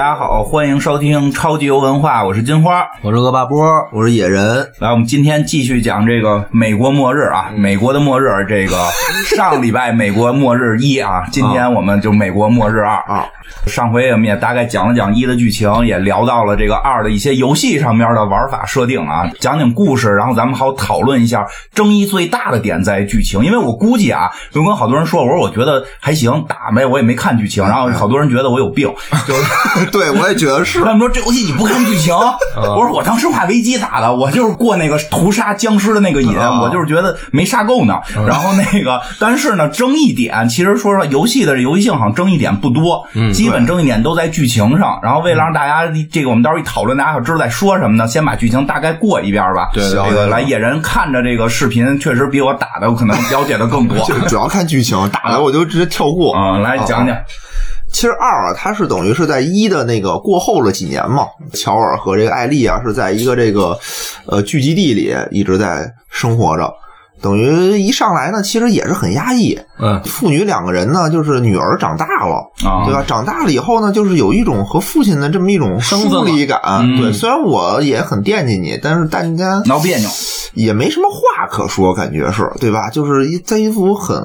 大家好，欢迎收听超级游文化，我是金花，我是恶霸波，我是野人。来，我们今天继续讲这个美国末日啊，美国的末日。这个上礼拜美国末日一啊，今天我们就美国末日二啊。上回我们也大概讲了讲一的剧情，也聊到了这个二的一些游戏上面的玩法设定啊，讲讲故事，然后咱们好讨论一下争议最大的点在剧情，因为我估计啊，就跟好多人说，我说我觉得还行，打呗，我也没看剧情，然后好多人觉得我有病，就是 对我也觉得是。他们说这游戏你不看剧情，我说我当时怕危机打的，我就是过那个屠杀僵尸的那个瘾，我就是觉得没杀够呢。然后那个，但是呢，争议点其实说实话，游戏的游戏性好像争议点不多，基本争议点都在剧情上。然后为了让大家这个我们到时候一讨论，大家要知道在说什么呢，先把剧情大概过一遍吧。对，这个来野人看着这个视频，确实比我打的可能了解的更多。主要看剧情，打的我就直接跳过。嗯，来讲讲。其实二啊，它是等于是在一的那个过后了几年嘛。乔尔和这个艾丽啊，是在一个这个呃聚集地里一直在生活着。等于一上来呢，其实也是很压抑。嗯，父女两个人呢，就是女儿长大了，对吧？长大了以后呢，就是有一种和父亲的这么一种疏离感。对，虽然我也很惦记你，但是大家闹别扭，也没什么话可说，感觉是对吧？就是在一幅很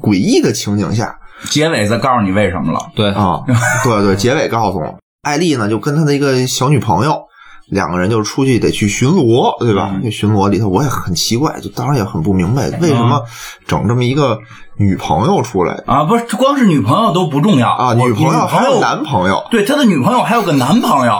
诡异的情景下。结尾再告诉你为什么了。对啊，对对，结尾告诉我，艾丽呢就跟他的一个小女朋友两个人就出去得去巡逻，对吧？那巡逻里头我也很奇怪，就当然也很不明白为什么整这么一个女朋友出来啊？不是，光是女朋友都不重要啊，女朋友还有男朋友，对，他的女朋友还有个男朋友，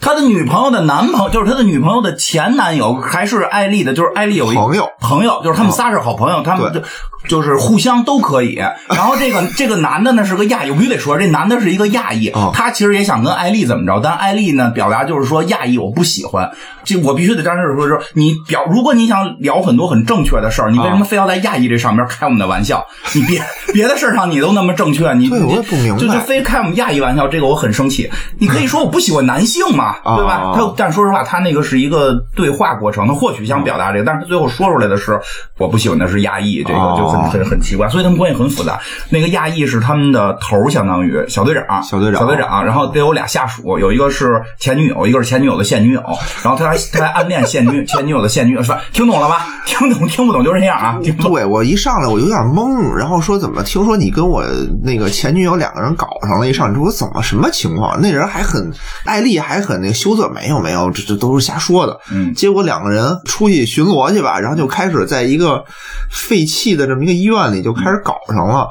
他的女朋友的男朋友就是他的女朋友的前男友，还是艾丽的，就是艾丽有一朋友，朋友就是他们仨是好朋友，他们就。就是互相都可以，然后这个 这个男的呢是个亚裔，我必须得说，这男的是一个亚裔，他其实也想跟艾丽怎么着，但艾丽呢表达就是说亚裔我不喜欢，这我必须得当时说说你表，如果你想聊很多很正确的事儿，你为什么非要在亚裔这上面开我们的玩笑？你别 别的事儿上你都那么正确，你我也不明白，就就非开我们亚裔玩笑，这个我很生气。你可以说我不喜欢男性嘛，对吧？他但说实话，他那个是一个对话过程，他或许想表达这个，但是最后说出来的是我不喜欢的是亚裔，这个就。很很很奇怪，所以他们关系很复杂。那个亚裔是他们的头，相当于小队长，小队长，小队长。然后得有俩下属，有一个是前女友，一个是前女友的现女友。然后他还他还暗恋现女 前女友的现女友，是吧？听懂了吧？听懂听不懂就这样啊。对我一上来我有点懵，然后说怎么听说你跟我那个前女友两个人搞上了？一上你说我怎么什么情况？那人还很艾丽还很那个羞涩，没有没有，这这都是瞎说的。嗯，结果两个人出去巡逻去吧，然后就开始在一个废弃的这么。一个医院里就开始搞上了，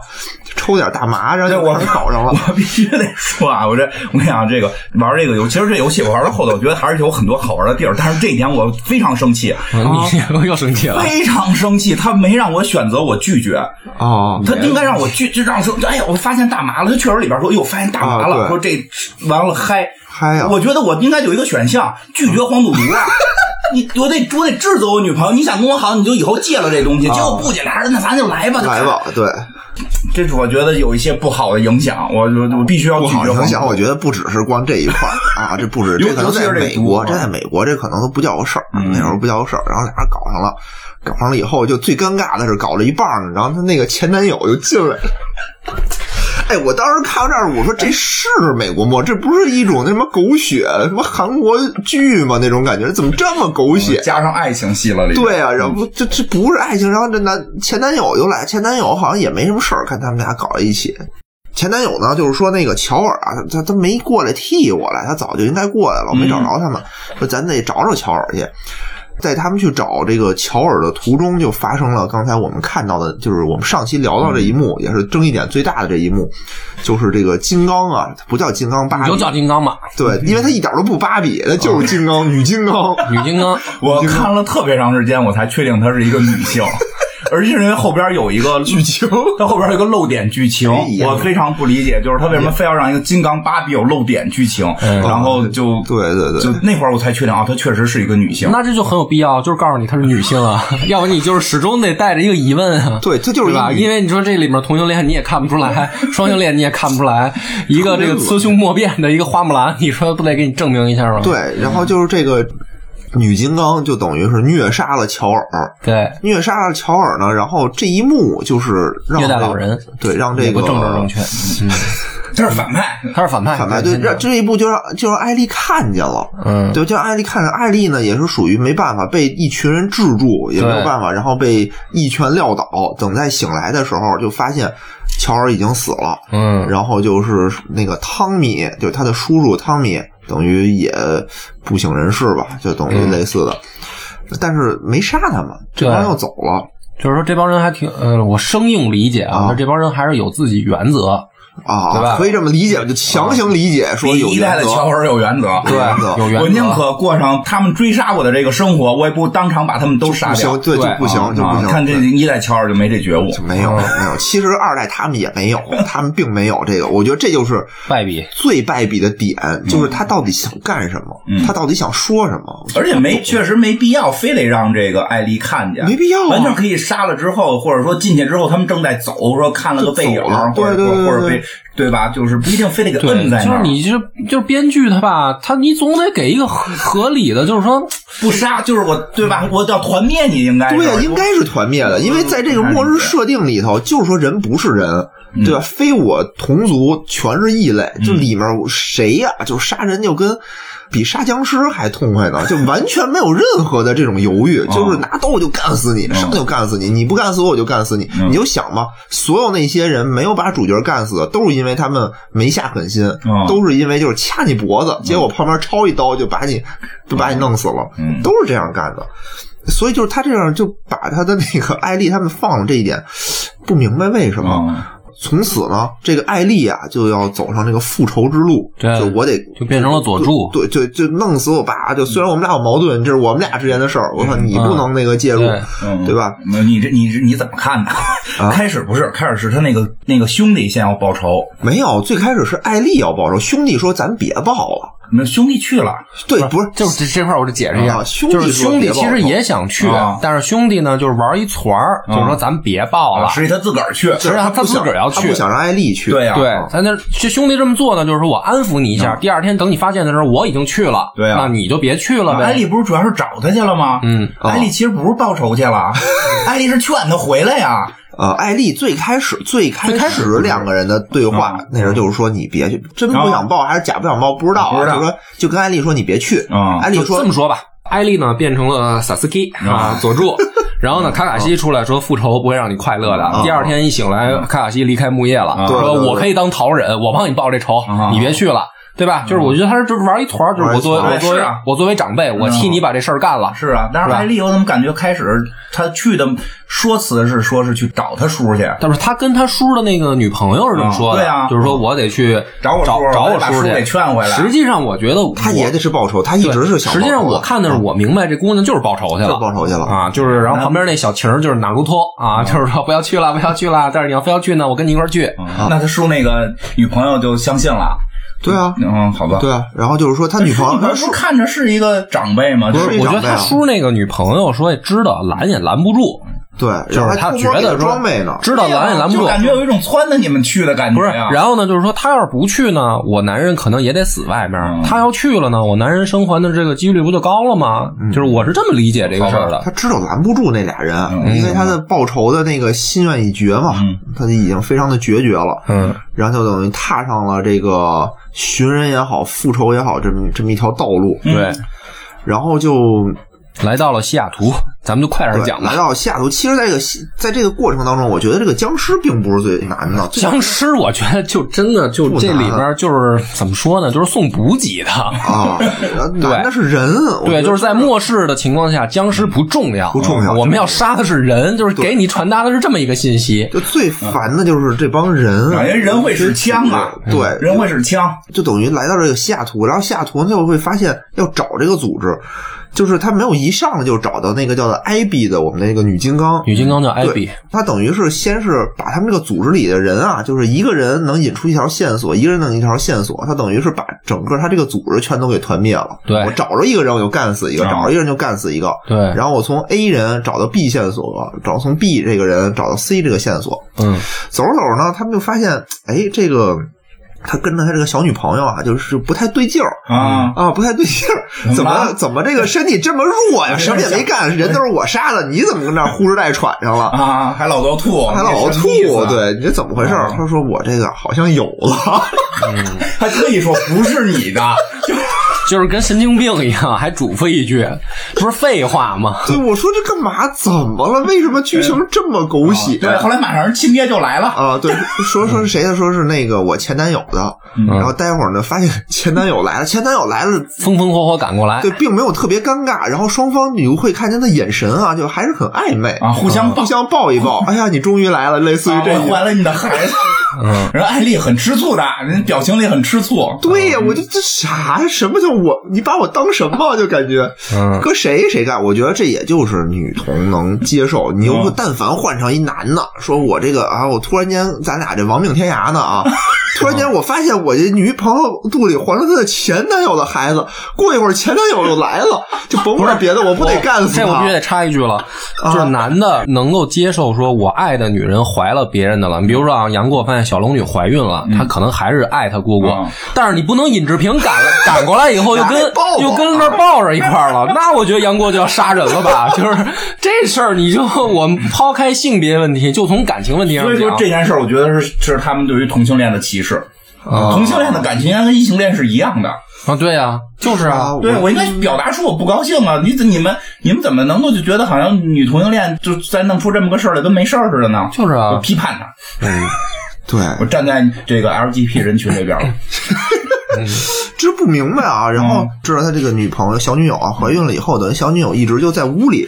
抽点大麻，然后就开始搞上了。我必须得说啊，我这我跟你讲，这个玩这个游，其实这游戏我玩到后头，我觉得还是有很多好玩的地儿。但是这一点我非常生气，你又生气了，非常生气。他没让我选择，我拒绝啊。他应该让我拒，就让说，哎呀，我发现大麻了。他确实里边说，哎呦，发现大麻了，说这完了嗨我觉得我应该有一个选项，拒绝黄赌毒啊。你我得我得制走我女朋友，你想跟我好，你就以后戒了这东西。结果不戒，俩人那咱就来吧，来吧。对，这是我觉得有一些不好的影响，我我我必须要拒绝。影响我觉得不只是光这一块啊，这不止，这可能在美国，这在美国这可能都不叫个事儿，那时候不叫个事儿。然后俩人搞上了，搞上了以后就最尴尬的是搞了一半呢，然后他那个前男友就进来了。哎，我当时看到这儿，我说这是美国吗？这不是一种那什么狗血什么韩国剧吗？那种感觉怎么这么狗血？加上爱情戏了里。对啊，然后这这不是爱情，然后这男前男友又来，前男友好像也没什么事儿，看他们俩搞在一起。前男友呢，就是说那个乔尔啊，他他没过来替我来，他早就应该过来了，我没找着他们，说咱得找找乔尔去。在他们去找这个乔尔的途中，就发生了刚才我们看到的，就是我们上期聊到这一幕，也是争议点最大的这一幕，就是这个金刚啊，不叫金刚芭比，就叫金刚吧？对，因为它一点都不芭比，它就是金刚，女金刚，女金刚。我看了特别长时间，我才确定她是一个女性。而且因为后边有一个 剧情，它后边有一个漏点剧情，我非常不理解，就是他为什么非要让一个金刚芭比有漏点剧情，然后就对对对，就那会儿我才确定啊，她确实是一个女性。那这就很有必要，就是告诉你她是女性啊，要不你就是始终得带着一个疑问啊。对，这就是吧？因为你说这里面同性恋你也看不出来，双性恋你也看不出来，一个这个雌雄莫辨的一个花木兰，你说不得给你证明一下吗？对，然后就是这个。女金刚就等于是虐杀了乔尔，对，虐杀了乔尔呢。然后这一幕就是虐待老人，对，让这个政治正确，他是反派，他是反派，反派对，这这一步就让就让艾丽看见了，嗯，对，就让艾丽看见，艾丽呢也是属于没办法被一群人制住，也没有办法，然后被一拳撂倒。等再醒来的时候，就发现乔尔已经死了，嗯，然后就是那个汤米，就是他的叔叔汤米，等于也不省人事吧，就等于类似的，但是没杀他们，这帮对。又走了。就是说这帮人还挺，呃，我生硬理解啊，啊。这帮人还是有自己原则，啊，对吧可以这么理解，就强行理解说有一代的乔尔有原则。对原则有原则。我宁可过上他们追杀我的这个生活，我也不当场把他们都杀掉不行，。对，就不行，就不行。啊看这一代乔尔就没这觉悟，没有没有，其实二代他们也没有，他们并没有这个。我觉得这就是败笔，最败笔的点，就是他到底想干什么，嗯他到底想说什么，而且没确实没必要非得让这个艾丽看见，没必要啊完全可以杀了之后，或者说进去之后他们正在走，说看了个背影，或者对对对对或者被对吧？就是不一定非得给摁在那儿，是你就就是编剧他吧，他你总得给一个合合理的，就是说，不杀，就是我对吧？我要团灭你，应该对呀，应该是团灭的，因为在这个末日设定里头，就是说人不是人，对吧？非我同族全是异类，就里面谁呀？就杀人就跟。比杀僵尸还痛快呢，就完全没有任何的这种犹豫，就是拿刀我就干死你，上就干死你，你不干死我我就干死你。你就想吧，所有那些人没有把主角干死，都是因为他们没下狠心，都是因为就是掐你脖子，结果旁边抄一刀就把你就把你弄死了，都是这样干的。所以就是他这样就把他的那个艾丽他们放了这一点，不明白为什么。嗯从此呢，这个艾丽啊就要走上这个复仇之路，对就我得就变成了佐助对，就就弄死我爸。就虽然我们俩有矛盾，这是我们俩之间的事儿，我说你不能那个介入，对吧？你这你你怎么看呢？开始不是，开始是他那个那个兄弟先要报仇，没有，最开始是艾丽要报仇，兄弟说咱别报了。那兄弟去了，对，不是，就是这这块儿我就解释一下，啊兄弟就是兄弟其实也想去啊，但是兄弟呢就是玩一团儿，就是说咱别报了，实际他自个儿去，实际上他自个儿要去。他不。想让艾丽去。对呀，对，咱那这兄弟这么做呢，就是说我安抚你一下，第二天等你发现的时候，我已经去了，对啊。那你就别去了呗。艾丽不是主要是找他去了吗？嗯，艾丽其实不是报仇去了，艾丽是劝他回来呀。呃，艾丽最开始最开始始两个人的对话嗯，那时候就是说你别去，真不想报还是假不想报不知道啊，不知道就说就跟艾丽说你别去，嗯艾丽说这么说吧，艾丽呢变成了萨斯基啊，佐助。然后呢，卡卡西出来说复仇不会让你快乐的。第二天一醒来，卡卡西离开木叶了，说我可以当逃人，我帮你报这仇啊，你别去了。对吧？就是我觉得他是就是玩一团，就是我作为我作为我作为长辈，我替你把这事儿干了。是啊，但是艾丽，我怎么感觉开始他去的说辞是说是去找他叔去，但是他跟他叔的那个女朋友是这么说的，嗯对啊就是说我得去找我叔找找我叔叔去，给劝回来实际上，我觉得他也得是报仇，他一直是想。实际上，我看的是我明白这姑娘就是报仇去了，就是报仇去了啊，就是然后旁边那小情就是哪如托啊，就是说不要去了，不要去了，但是你要非要去呢，我跟你一块儿去。那他叔那个女朋友就相信了。对啊，嗯，好吧。对啊，然后就是说他女朋友，他叔看着是一个长辈吗？不是，就是我觉得他叔那个女朋友说知道拦也拦不住，对，就是他觉得说装备呢，知道拦也拦不住就。感觉有一种撺掇你们去的感觉不是，然后呢，就是说他要是不去呢，我男人可能也得死外面。嗯他要去了呢，我男人生还的这个几率不就高了吗？就是我是这么理解这个事儿的。他知道拦不住那俩人，嗯因为他的报仇的那个心愿已决嘛，嗯他就已经非常的决绝了，嗯，然后就等于踏上了这个寻人也好，复仇也好，这么这么一条道路，对，然后就来到了西雅图，咱们就快点讲吧。来。到西雅图。其实，在这个西在这个过程当中，我觉得这个僵尸并不是最难的，僵尸，我觉得就真的就这里边就是怎么说呢，就是送补给的。啊，对，那是人，对，就是在末世的情况下，僵尸不重要，不重要我们要杀的是人，就是给你传达的是这么一个信息。就最烦的就是这帮人，感觉人会使枪啊，对，人会使枪。就等于来到这个西雅图，然后西雅图就会发现要找这个组织，就是他没有一上来就找到那个叫做艾比的我们的那个女金刚。女金刚叫艾比对，，他等于是先是把他们这个组织里的人啊，就是一个人能引出一条线索，一个人弄一条线索，他等于是把整个他这个组织全都给团灭了。对我找着一个人我就干死一个，啊找着一个人就干死一个。对然后我从 A 人找到 B 线索，找从 B 这个人找到 C 这个线索，嗯，走着走着呢，他们就发现，哎，这个他跟着他这个小女朋友啊，就是不太对劲儿。啊。啊，不太对劲儿，怎么怎么这个身体这么弱呀？什么也没干，人都是我杀的，你怎么跟那呼哧带喘上了？啊，还老要吐，还老吐，对，你这怎么回事？他说我这个好像有了，他特意说不是你的，就。是跟神经病一样，还嘱咐一句，不是废话吗？对，我说这干嘛？怎么了？为什么剧情这么狗血？对，后来马上亲爹就来了啊！对，说说是谁的？说是那个我前男友的。然后待会儿呢，发现前男友来了，前男友来了，风风火火赶过来，对，并没有特别尴尬。然后双方你会看见的眼神啊，就还是很暧昧啊，互相互相抱一抱。哎呀，你终于来了，类似于这，怀了你的孩子。嗯，人艾丽很吃醋的，人表情里很吃醋。对呀，我就这啥呀？什么叫我？你把我当什么？就感觉，搁谁谁干？我觉得这也就是女同能接受。你又但凡换成一男的，说我这个啊，我突然间咱俩这亡命天涯呢啊，突然间我发现我这女朋友肚里怀了她的前男友的孩子，过一会儿前男友又来了，就甭管别的，我不得干死他？这我必须得插一句了，就是男的能够接受说我爱的女人怀了别人的了，你比如说啊，杨过发现。小龙女怀孕了，她可能还是爱她姑姑，但是你不能尹志平赶 赶过来以后又跟 又跟那抱着一块了，那我觉得杨过就要杀人了吧？就是这事儿，你就我们抛开性别问题，就从感情问题上讲，所以说这件事儿，我觉得是是他们对于同性恋的歧视。同性恋的感情跟异性恋是一样的啊，对呀，就是啊，对我应该表达出我不高兴啊！你你们你们怎么能够就觉得好像女同性恋就再弄出这么个事儿来跟没事儿似的呢？就是啊，我批判他。嗯。对，我站在这个 LGBT 人群这边了，这不明白啊。然后知道他这个女朋友小女友啊怀孕了以后，等于小女友一直就在屋里，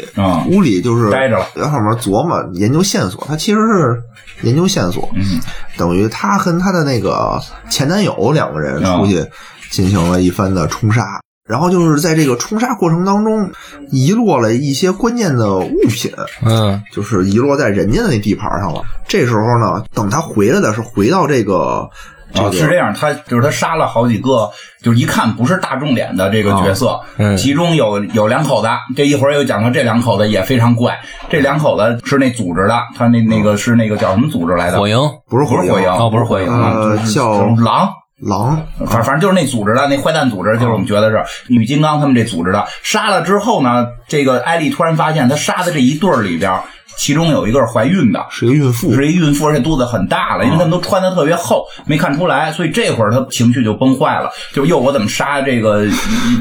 屋里就是待着了，在上面琢磨研究线索。他其实是研究线索，嗯，等于他跟他的那个前男友两个人出去进行了一番的冲杀。然后就是在这个冲杀过程当中，遗落了一些关键的物品，嗯，就是遗落在人家的那地盘上了。这时候呢，等他回来的是回到这个，啊，是这样，他就是他杀了好几个，就是一看不是大众脸的这个角色，嗯，其中有有两口子，这一会儿又讲到这两口子也非常怪，这两口子是那组织的，他那那个是那个叫什么组织来的？火营不是火营哦，不是火营啊，叫狼。狼，反反正就是那组织的那坏蛋组织，就是我们觉得是女金刚他们这组织的。杀了之后呢，这个艾丽突然发现，她杀的这一对儿里边。其中有一个是怀孕的，是一个孕妇，是一孕妇，而且肚子很大了，因为他们都穿的特别厚，没看出来，所以这会儿他情绪就崩坏了，就又我怎么杀这个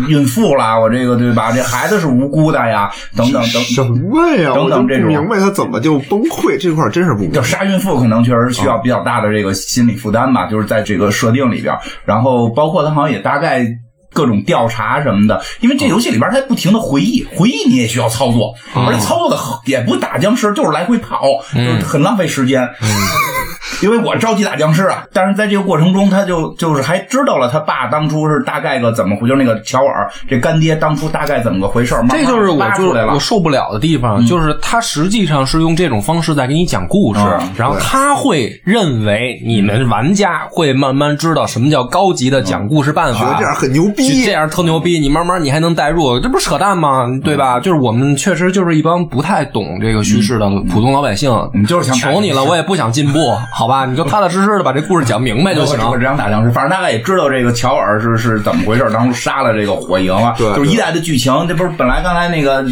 孕妇啦？我这个对吧？这孩子是无辜的呀，等等等什么呀？等等这种，明白他怎么就崩溃？这块真是不就杀孕妇可能确实需要比较大的这个心理负担吧，就是在这个设定里边，然后包括他好像也大概。各种调查什么的，因为这游戏里边它不停的回忆，回忆你也需要操作，而且操作的也不打僵尸，就是来回跑，就是很浪费时间。因为我着急打僵尸啊，但是在这个过程中，他就就是还知道了他爸当初是大概个怎么回，就是那个乔尔这干爹当初大概怎么个回事这就是我就我受不了的地方，就是他实际上是用这种方式在给你讲故事，然后他会认为你们玩家会慢慢知道什么叫高级的讲故事办法，这样很牛逼，这样特牛逼，你慢慢你还能代入，这不是扯淡吗？对吧？就是我们确实就是一帮不太懂这个叙事的普通老百姓，你就是想求你了，我也不想进步，好吧？你就踏踏实实的把这故事讲明白就行。我这样打僵尸，反正大概也知道这个乔尔是是怎么回事，当初杀了这个火影了。对，就是一代的剧情，这不是本来刚才那个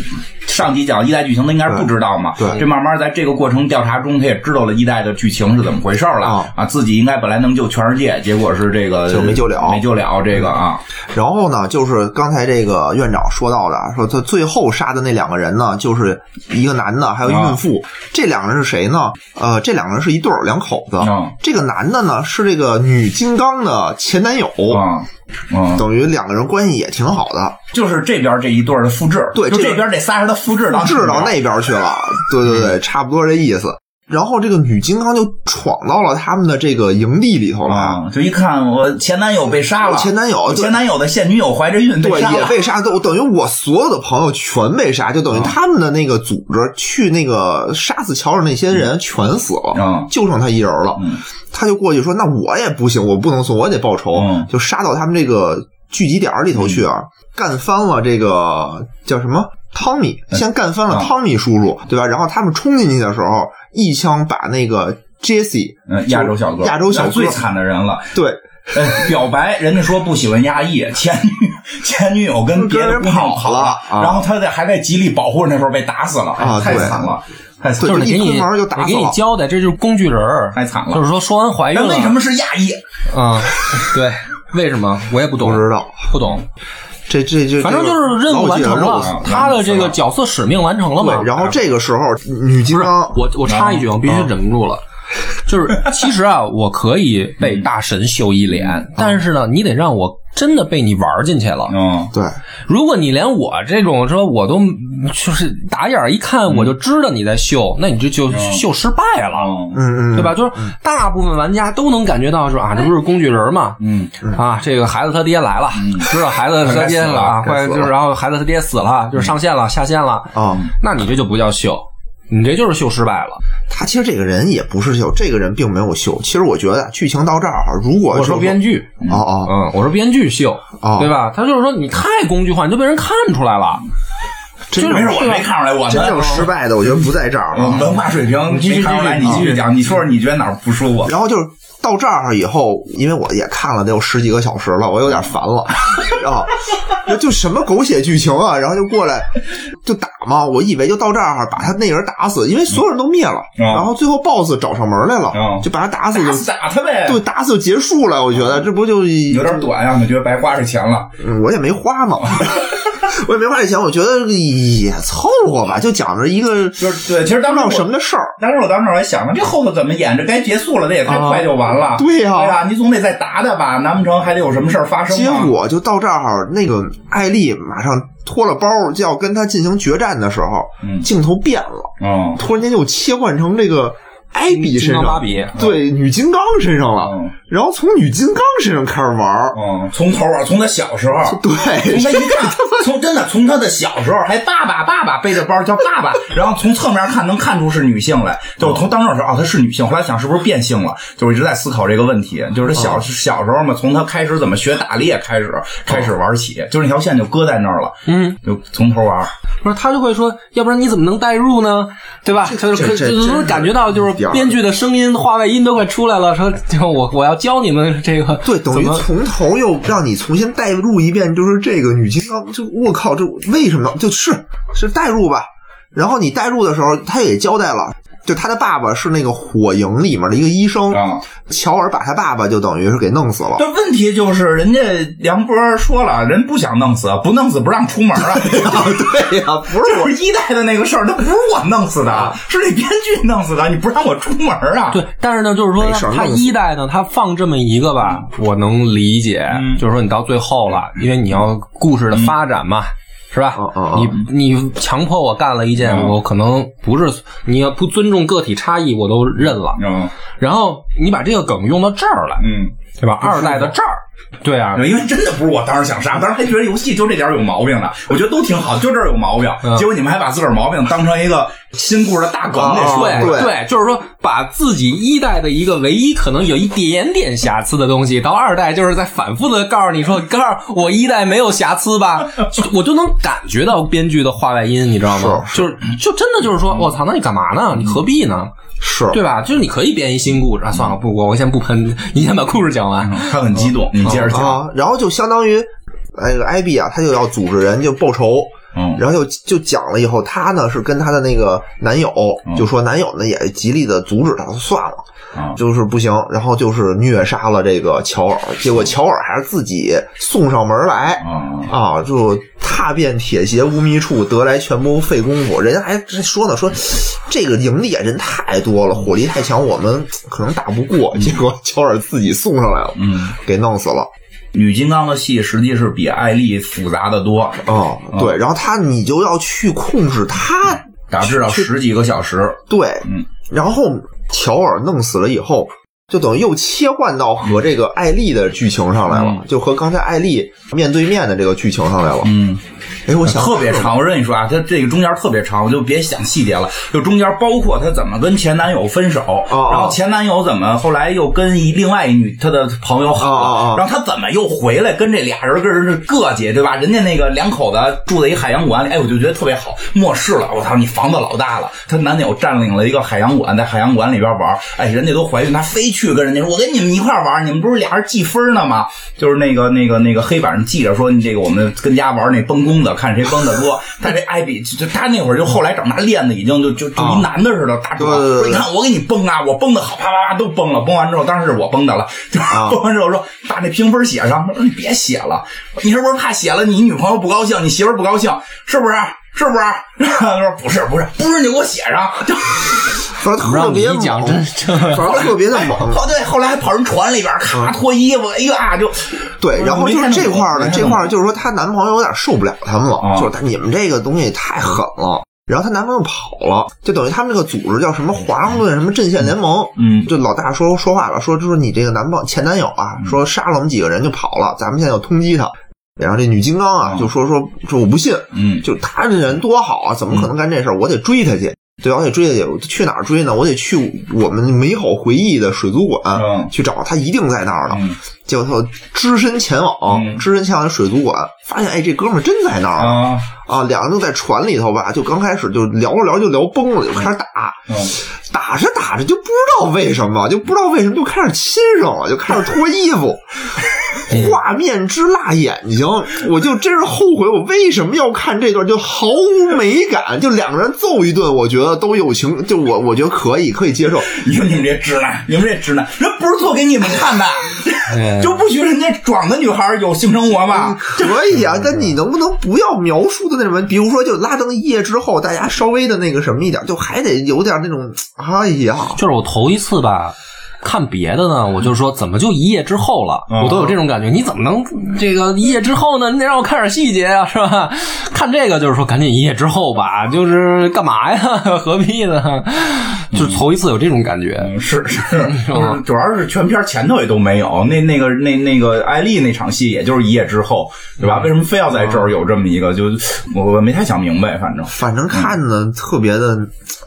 上集讲一代剧情，他应该是不知道嘛？对，这慢慢在这个过程调查中，他也知道了一代的剧情是怎么回事了啊！自己应该本来能救全世界，结果是这个就没救了，没救了这个啊。然后呢，就是刚才这个院长说到的，说他最后杀的那两个人呢，就是一个男的，还有孕妇。这两个人是谁呢？呃，这两个人是一对儿两口子。这个男的呢是这个女金刚的前男友啊，嗯，等于两个人关系也挺好的，就是这边这一对的复制，对，就这边这仨人的复制，复制到那边去了，对对对，差不多这意思。然后这个女金刚就闯到了他们的这个营地里头了，就一看我前男友被杀了，前男友前男友的现女友怀着孕，对，也被杀，都等于我所有的朋友全被杀，就等于他们的那个组织去那个杀死乔尔那些人全死了，就剩他一人了，他就过去说：“那我也不行，我不能送，我也得报仇。”就杀到他们这个聚集点里头去啊，干翻了这个叫什么汤米，先干翻了汤米叔叔，对吧？然后他们冲进去的时候。一枪把那个 Jesse，嗯，亚洲小哥，亚洲小哥。最惨的人了。对，呃表白，人家说不喜欢亚裔，前女前女友跟别的姑娘跑跑了啊。然后他在还在极力保护着，那时候被打死了，哎太惨了，太惨了，就是得给你一推门就打给你死了交代，这就是工具人儿。太惨了。就是说，说完怀孕了，为什么是亚裔？啊？对，为什么？我也不懂，不知道，不懂。这这这，反正就是任务完成了，他的这个角色使命完成了嘛。对，然后这个时候女金刚，我我插一句，我必须忍不住了。就是其实啊，我可以被大神秀一脸，但是呢，你得让我真的被你玩进去了。嗯，对，如果你连我这种说我都就是打眼一看我就知道你在秀，那你这就秀失败了。嗯。嗯嗯，对吧？就是大部分玩家都能感觉到说啊，这不是工具人嘛？嗯，啊，这个孩子他爹来了，知道孩子他爹了 啊，或者就是然后孩子他爹死了，就是上线了下线了啊，那你这就不叫秀，你这就是秀失败了。他其实这个人也不是秀，这个人并没有秀。其实我觉得剧情到这儿，如果我说编剧，哦哦，嗯，我说编剧秀，哦对吧？他就是说你太工具化，你就被人看出来了。真没事，我没看出来，我真正失败的，我觉得不在这儿文化水平继续没看出来，继续你继续讲，你说说你觉得哪儿不舒服？然后就是到这儿以后，因为我也看了得有十几个小时了，我有点烦了 然后，就什么狗血剧情啊，然后就过来就打嘛，我以为就到这儿把他那人打死，因为所有人都灭了，嗯然后最后 BOSS 找上门来了，嗯就把他打死就打他呗，就，打死就结束了。我觉得这不就有点短呀，我觉得白花这钱了。嗯我也没花嘛，我也没花这钱，我觉得也凑合吧，就讲着一个就是对，其实当时我什么的事儿。当时我当时我还想着，这后头怎么演？这该结束了，这也太快就完了。对呀对呀，你总得再打打吧，难不成还得有什么事儿发生结？果就到这儿，那个艾丽马上脱了包就要跟他进行决战的时候，嗯。镜头变了，嗯，突然间就切换成这个艾比身上，芭比。对女金刚身上了，嗯然后从女金刚身上开始玩儿，嗯，从头啊，从他小时候，对，从他一看，从真的从他的小时候还爸爸爸爸背着包叫爸爸，然后从侧面看能看出是女性来，就是从当时说哦她是女性，后来想是不是变性了，就是一直在思考这个问题，就是他小、小时候嘛，从他开始怎么学打猎开始开始玩起，就是那条线就搁在那儿了，嗯，就从头玩，不是他就会说，要不然你怎么能代入呢？对吧？他就这这就能感觉到，就是编剧的声音、话外音都快出来了，说就我我要教你们这个 对，等于从头又让你重新代入一遍，就是这个女金刚，就我靠，这为什么就是是代入吧？然后你代入的时候，他也交代了，就他的爸爸是那个火营里面的一个医生，啊乔尔把他爸爸就等于是给弄死了。这问题就是人家梁波说了，人不想弄死，不弄死不让出门啊。对呀、不是我是一代的那个事儿，那不是我弄死的，是那编剧弄死的。你不让我出门啊？对，但是呢，就是说他一代呢，他放这么一个吧，我能理解，嗯就是说你到最后了，因为你要故事的发展嘛。是吧？嗯嗯嗯你你强迫我干了一件，嗯我可能不是你要不尊重个体差异，我都认了。嗯然后你把这个梗用到这儿来，嗯，对吧？二代的这儿，对啊，因为真的不是我当时想杀，当时还觉得游戏就这点有毛病呢，我觉得都挺好，就这儿有毛病。嗯结果你们还把自个儿毛病当成一个新故事的大梗给说对出来。对就是说把自己一代的一个唯一可能有一点点瑕疵的东西，到二代就是在反复的告诉你说，告诉我一代没有瑕疵吧，就我就能感觉到编剧的话外音，你知道吗？是就是就真的就是说，我操，那你干嘛呢？你何必呢？是对吧？就是你可以编一新故事啊，算了，不，我我先不喷，你先把故事讲完。他很激动，你接着讲。啊，然后就相当于那个艾比啊，他就要组织人就报仇。嗯然后就就讲了以后，她呢是跟她的那个男友，嗯就说男友呢也极力的阻止她，算了，啊就是不行，然后就是虐杀了这个乔尔，结果乔尔还是自己送上门来啊啊，就踏遍铁鞋无觅处，得来全不费功夫。人家还说呢，说这个营地啊人太多了，火力太强，我们可能打不过。结果乔尔自己送上来了，嗯，给弄死了。女金刚的戏实际是比艾丽复杂的多，哦，对，然后他你就要去控制他，打至少十几个小时。对，嗯，然后乔尔弄死了以后，就等于又切换到和这个艾丽的剧情上来了，嗯就和刚才艾丽面对面的这个剧情上来了。嗯，哎，我想特别长。我跟你说啊，它这个中间特别长，我就别想细节了。就中间包括她怎么跟前男友分手，哦然后前男友怎么后来又跟一另外一女她的朋友好了，然后她怎么又回来跟这俩人跟人膈气，对吧？人家那个两口子住在一海洋馆里，哎，我就觉得特别好。末世了，我操，你房子老大了。她男友占领了一个海洋馆，在海洋馆里边玩，哎，人家都怀孕，她非去跟人家说，我跟你们一块玩，你们不是俩人记分呢吗？就是那个那个那个黑板上记着说，你这个我们跟家玩那崩弓子，看谁崩的多。他这艾比，就他那会儿就后来长大练的已经就就就一男的似的，大壮。说你看我给你崩啊，我崩的好，啪啪啪都崩了。崩完之后，当然是我崩的了。就崩完之后说，把那评分写上。说你别写了，你是不是怕写了你女朋友不高兴，你媳妇不高兴，是不是？是不是？他 说不是，不是，不是，你给我写上。就反正特别讲真，反正特别的猛。哦，对，后来还跑人船里边，咔脱衣服，哎呀，就对。然后就是这块呢，这块就是说她男朋友有点受不了他们了，就是你们这个东西太狠了。然后她男朋友跑了，就等于他们这个组织叫什么华盛顿什么阵线联盟。嗯，就老大说说话了，说就是你这个男朋前男友啊，说杀了我们几个人就跑了，咱们现在要通缉他。然后这女金刚啊，就说说说我不信，嗯，就他这人多好啊，怎么可能干这事儿？我得追他去，对吧？我得追他去，去哪儿追呢？我得去我们美好回忆的水族馆去找他，一定在那儿呢。结果他只身前往，只身前往水族馆，发现哎，这哥们儿真在那儿啊！啊，两个人就在船里头吧，就刚开始就聊着聊就聊崩了，就开始打，打着打着就不知道为什么，就不知道为什么就开始亲上了，就开始脱衣服。画面之辣眼睛，我就真是后悔，我为什么要看这段，就毫无美感。就两个人揍一顿，我觉得都有情，就我我觉得可以，可以接受。你 说你们这直男，你们这直男，人不是做给你们看的，就不许人家壮的女孩有性生活吗？可以啊，但你能不能不要描述的那什么？比如说，就拉登一夜之后，大家稍微的那个什么一点，就还得有点那种，哎呀，就是我头一次吧。看别的呢，我就说怎么就一夜之后了，我都有这种感觉。你怎么能这个一夜之后呢？你得让我看点细节呀，是吧？看这个就是说赶紧一夜之后吧，就是干嘛呀？何必呢？就头一次有这种感觉，是是，主要是全片前头也都没有。那那个那那个艾丽那场戏，也就是一夜之后，对吧？为什么非要在这儿有这么一个？就我我没太想明白，反正反正看的特别的，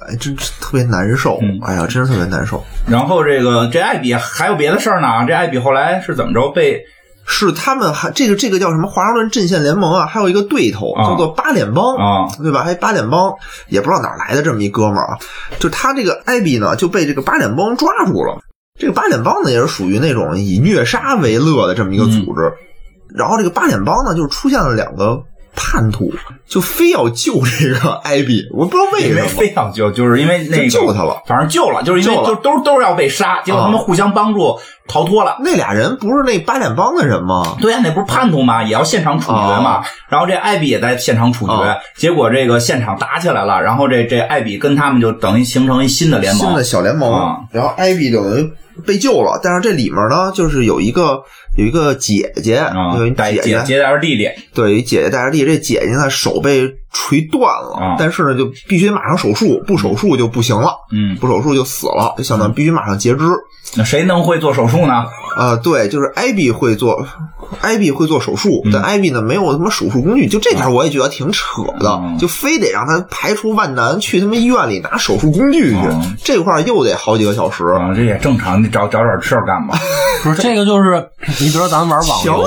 哎，真特别难受。哎呀，真是特别难受。然后这个。这艾比还有别的事儿呢？这艾比后来是怎么着被？是他们还这个这个叫什么华盛顿阵线联盟啊？还有一个对头叫做八脸帮啊，对吧？还八脸帮也不知道哪来的这么一哥们儿啊。就他这个艾比呢，就被这个八脸帮抓住了。这个八脸帮呢，也是属于那种以虐杀为乐的这么一个组织。然后这个八脸帮呢，就出现了两个。叛徒就非要救这个艾比，我不知道为什么非要救，就是因为那个救他了，反正救了，就是因为就都都是要被杀，结果他们互相帮助逃脱了。那俩人不是那八脸帮的人吗？对呀，那不是叛徒吗？也要现场处决嘛。然后这艾比也在现场处决，结果这个现场打起来了，然后这这艾比跟他们就等于形成一新的联盟，新的小联盟。然后艾比等于被救了，但是这里面呢，就是有一个。有一个姐姐，有一姐姐姐带着弟弟，对，姐姐带着弟弟。这姐姐呢，手被锤断了，但是呢，就必须马上手术，不手术就不行了。嗯，不手术就死了，就相当于必须马上截肢。那谁能会做手术呢？啊，对，就是艾比会做，艾比会做手术，但艾比呢没有什么手术工具，就这点我也觉得挺扯的，就非得让他排除万难去他妈医院里拿手术工具去，这块又得好几个小时。这也正常，你找找点事儿干吧。不是这个就是。你比如说，咱们玩网游，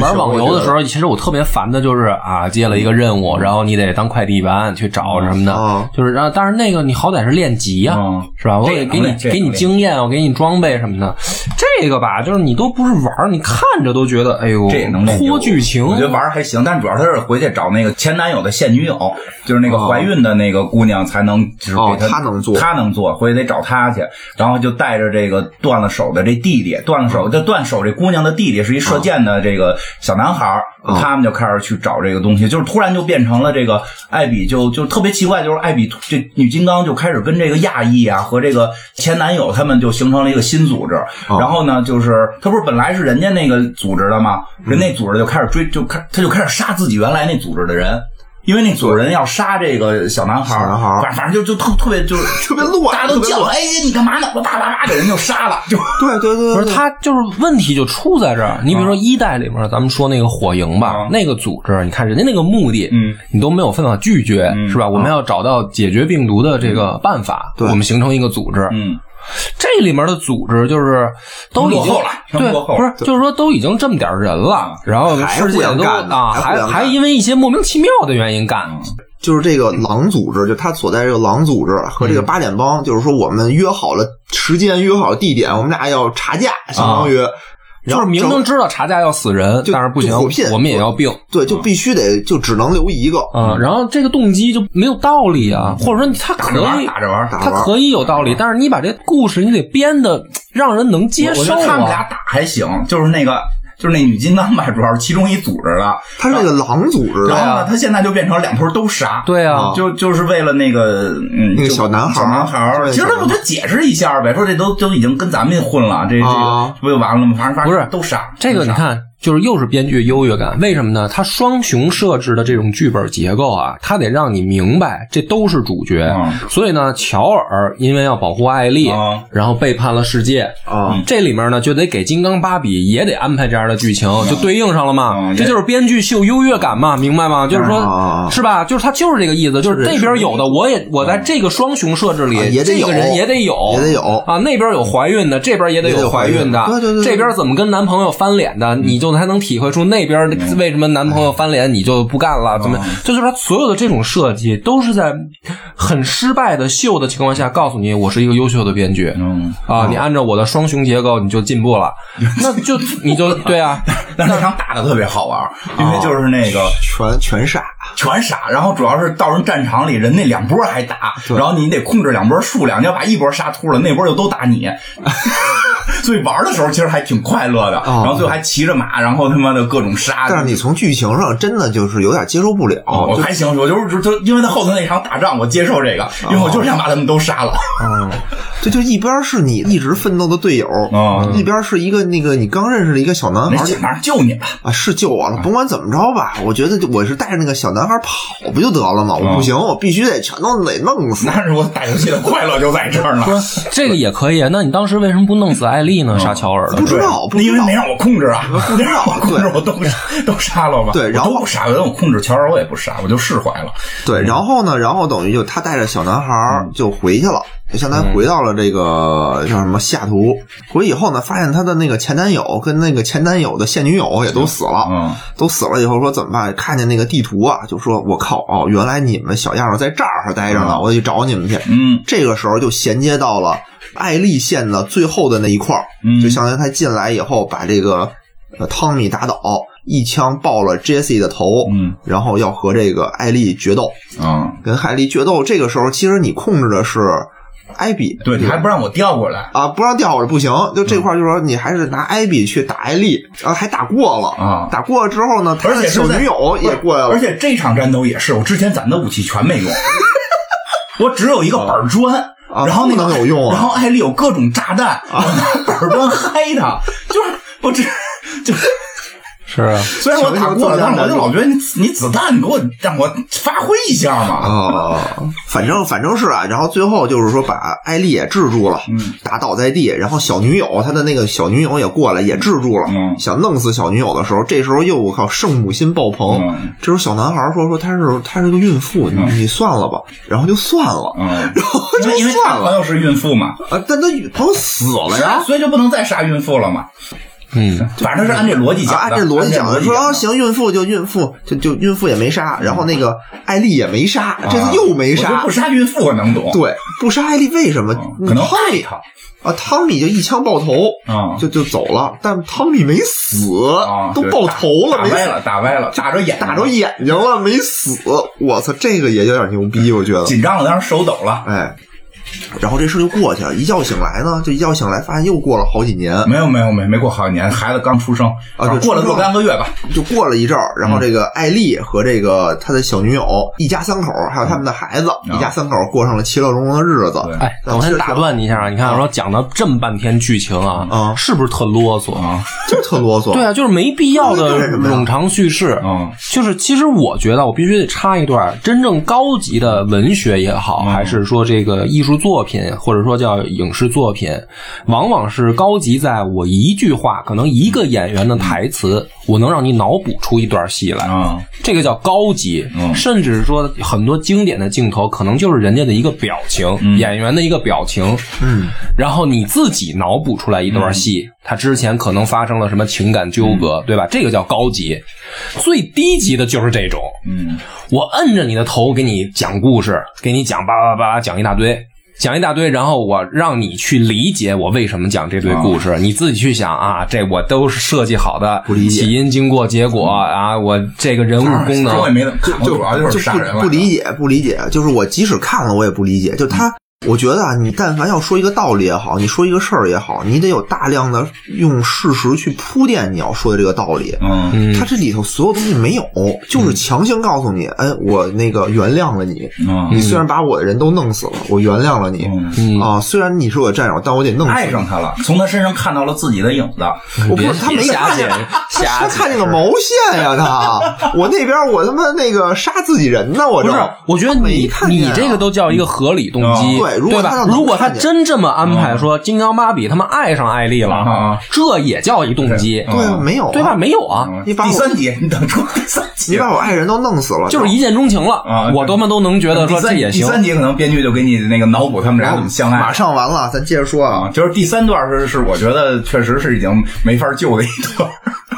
玩网游的时候，其实我特别烦的就是啊，接了一个任务，然后你得当快递员去找什么的，就是然后，但是那个你好歹是练级呀，是吧？我得给你给你经验，我给你装备什么的。这个吧，就是你都不是玩，你看着都觉得，哎呦，这也能拖剧情。我觉得玩还行，但主要他是回去找那个前男友的现女友，就是那个怀孕的那个姑娘才能，就是给他能做，他能做，回去得找他去，然后就带着这个断了手的这弟弟，断了手就断手这姑娘的弟弟。是一射箭的这个小男孩他们就开始去找这个东西，就是突然就变成了这个艾比，就就特别奇怪，就是艾比这女金刚就开始跟这个亚裔啊和这个前男友他们就形成了一个新组织，然后呢，就是他不是本来是人家那个组织的吗？人那组织就开始追，就开他就开始杀自己原来那组织的人。因为那主人要杀这个小男孩，反正反正就就特特别就 是特别乱，大家都叫，哎，你干嘛呢？我叭叭叭给人就杀了，就对对对，不是他就是问题就出在这儿。你比如说一代里面，咱们说那个火营吧，那个组织，你看人家那个目的，嗯，你都没有办法拒绝，是吧？我们要找到解决病毒的这个办法，我们形成一个组织，嗯。这里面的组织就是都落后了对，不是就是说都已经这么点人了，然后事件都啊，还还因为一些莫名其妙的原因干。就是这个狼组织，就他所在这个狼组织和这个八点帮，就是说我们约好了时间，约好了地点，我们俩要查架，相当于。就是明明知道查价要死人，但是不行，我们也要病。对，就必须得就只能留一个。嗯，然后这个动机就没有道理啊，或者说他可以打着玩，他可以有道理，但是你把这故事你得编的让人能接受啊。他们俩打还行，就是那个。就是那女金刚吧，主要是其中一组织的，他是那个狼组织的。然后呢，他现在就变成两头都杀。对啊，就就是为了那个嗯，那个小男孩小男孩其实他不就解释一下呗，说这都都已经跟咱们混了，这这个不就完了吗？反正反正不是都杀。这个你看。就是又是编剧优越感，为什么呢？他双雄设置的这种剧本结构啊，他得让你明白这都是主角。所以呢，乔尔因为要保护艾丽，然后背叛了世界。啊，这里面呢就得给金刚芭比也得安排这样的剧情，就对应上了嘛。这就是编剧秀优越感嘛，明白吗？就是说，是吧？就是他就是这个意思，就是这边有的我也我在这个双雄设置里，这个人也得有，也得有啊。那边有怀孕的，这边也得有怀孕的。对对对，这边怎么跟男朋友翻脸的，你就。才能体会出那边为什么男朋友翻脸你就不干了？怎么？这就是他所有的这种设计都是在很失败的秀的情况下告诉你，我是一个优秀的编剧。嗯啊，你按照我的双雄结构，你就进步了。那就你就 对啊，那那场打的特别好玩，因为就是那个全全傻，全傻。然后主要是到人战场里，人那两波还打，然后你得控制两波数量，你要把一波杀秃了，那波就都打你。所以玩的时候其实还挺快乐的，然后最后还骑着马，然后他妈的各种杀。但是你从剧情上真的就是有点接受不了。我还行，我就是就因为他后头那场打仗，我接受这个，因为我就是想把他们都杀了。哦，这就一边是你一直奋斗的队友，一边是一个那个你刚认识的一个小男孩，马上救你了啊！是救我了，甭管怎么着吧，我觉得我是带着那个小男孩跑不就得了吗？我不行，我必须得全都得弄死。那是我打游戏的快乐就在这儿呢。这个也可以，那你当时为什么不弄死艾丽呢？杀乔尔的？不知道，因为没让我控制啊，不知道 控制，我都 都杀了吧。对，然后杀了，我控制乔尔，我也不杀，我就释怀了。对，然后呢，然后等于就他带着小男孩就回去了。就相当于回到了这个叫什么下图，回以后呢，发现他的那个前男友跟那个前男友的现女友也都死了，嗯，都死了以后说怎么办？看见那个地图啊，就说我靠哦，原来你们小样在这儿待着呢，我得去找你们去。嗯，这个时候就衔接到了艾丽线的最后的那一块儿，就相当于他进来以后把这个呃汤米打倒，一枪爆了 Jesse 的头，嗯，然后要和这个艾丽决斗，嗯，跟艾丽决斗。这个时候其实你控制的是。艾比，对你还不让我调过来啊？不让调过来不行，就这块就说你还是拿艾比去打艾丽，然后还打过了啊！打过了之后呢，而且小女友也过来了，而且这场战斗也是我之前攒的武器全没用，我只有一个板砖，啊然后那能有用啊？然后艾丽有各种炸弹，我拿板砖嗨他，就是我这 就。是啊，虽然我打过了，但是我就老觉得你你子弹你给我让我发挥一下嘛。啊，反正反正是啊，然后最后就是说把艾丽也制住了，打倒在地，然后小女友他的那个小女友也过来也制住了，想弄死小女友的时候，这时候又我靠圣母心爆棚。这时候小男孩说说他是他是个孕妇，你你算了吧，然后就算了，然后就算了。朋友是孕妇嘛？啊，但他朋友死了呀，所以就不能再杀孕妇了嘛。嗯，反正是按这逻辑讲，按这逻辑讲的，说啊，行，孕妇就孕妇，就就孕妇也没杀，然后那个艾丽也没杀，这次又没杀，不杀孕妇我能懂，对，不杀艾丽为什么？可能爱他啊，汤米就一枪爆头，啊，就就走了，但汤米没死，都爆头了，打歪了，打歪了，打着眼，打着眼睛了，没死，我操，这个也有点牛逼，我觉得。紧张了，当时手抖了，哎。然后这事就过去了，一觉醒来呢，就一觉醒来发现又过了好几年。没有没有没没过好几年，孩子刚出生啊，就过了若干个月吧，就过了一阵儿。然后这个艾丽和这个他的小女友一家三口，还有他们的孩子，一家三口过上了其乐融融的日子。哎，我先打断你一下啊，你看我说讲了这么半天剧情啊，啊，是不是特啰嗦啊？就特啰嗦。对啊，就是没必要的冗长叙事。嗯，就是其实我觉得我必须得插一段，真正高级的文学也好，还是说这个艺术。作品，或者说叫影视作品，往往是高级在我一句话，可能一个演员的台词，我能让你脑补出一段戏来。啊，这个叫高级，甚至是说很多经典的镜头，可能就是人家的一个表情，演员的一个表情，嗯，然后你自己脑补出来一段戏，他之前可能发生了什么情感纠葛，对吧？这个叫高级。最低级的就是这种，嗯，我摁着你的头给你讲故事，给你讲叭叭叭讲一大堆。讲一大堆，然后我让你去理解我为什么讲这堆故事，你自己去想啊，这我都是设计好的，不理解起因、经过、结果啊，我这个人物功能我也没怎么看过，主要就是杀人了。不理解，不理解，就是我即使看了，我也不理解。就他，我觉得啊，你但凡要说一个道理也好，你说一个事儿也好，你得有大量的用事实去铺垫你要说的这个道理。嗯，嗯他这里头所有东西没有，就是强行告诉你，哎，我那个原谅了你，嗯你虽然把我的人都弄死了，我原谅了你。嗯，啊，虽然你是我的战友，但我得弄死你。爱上他了，从他身上看到了自己的影子。我不是他没看见，他看见个毛线呀！他，我那边我他妈那个杀自己人呢，我这不是，我觉得你看啊你这个都叫一个合理动机，嗯对如果他吧如果他真这么安排，说金刚芭比他们爱上艾丽了，这也叫一动机，嗯对啊，没有啊。对吧？？没有啊，你把第三集，你等出第三集，你把我爱人都弄死了，就是一见钟情了。啊，我多么都能觉得第三说这也行。第三集可能编剧就给你那个脑补他们俩怎么相爱。马上完了，咱接着说啊。啊，，就是第三段是是我觉得确实是已经没法救的一段。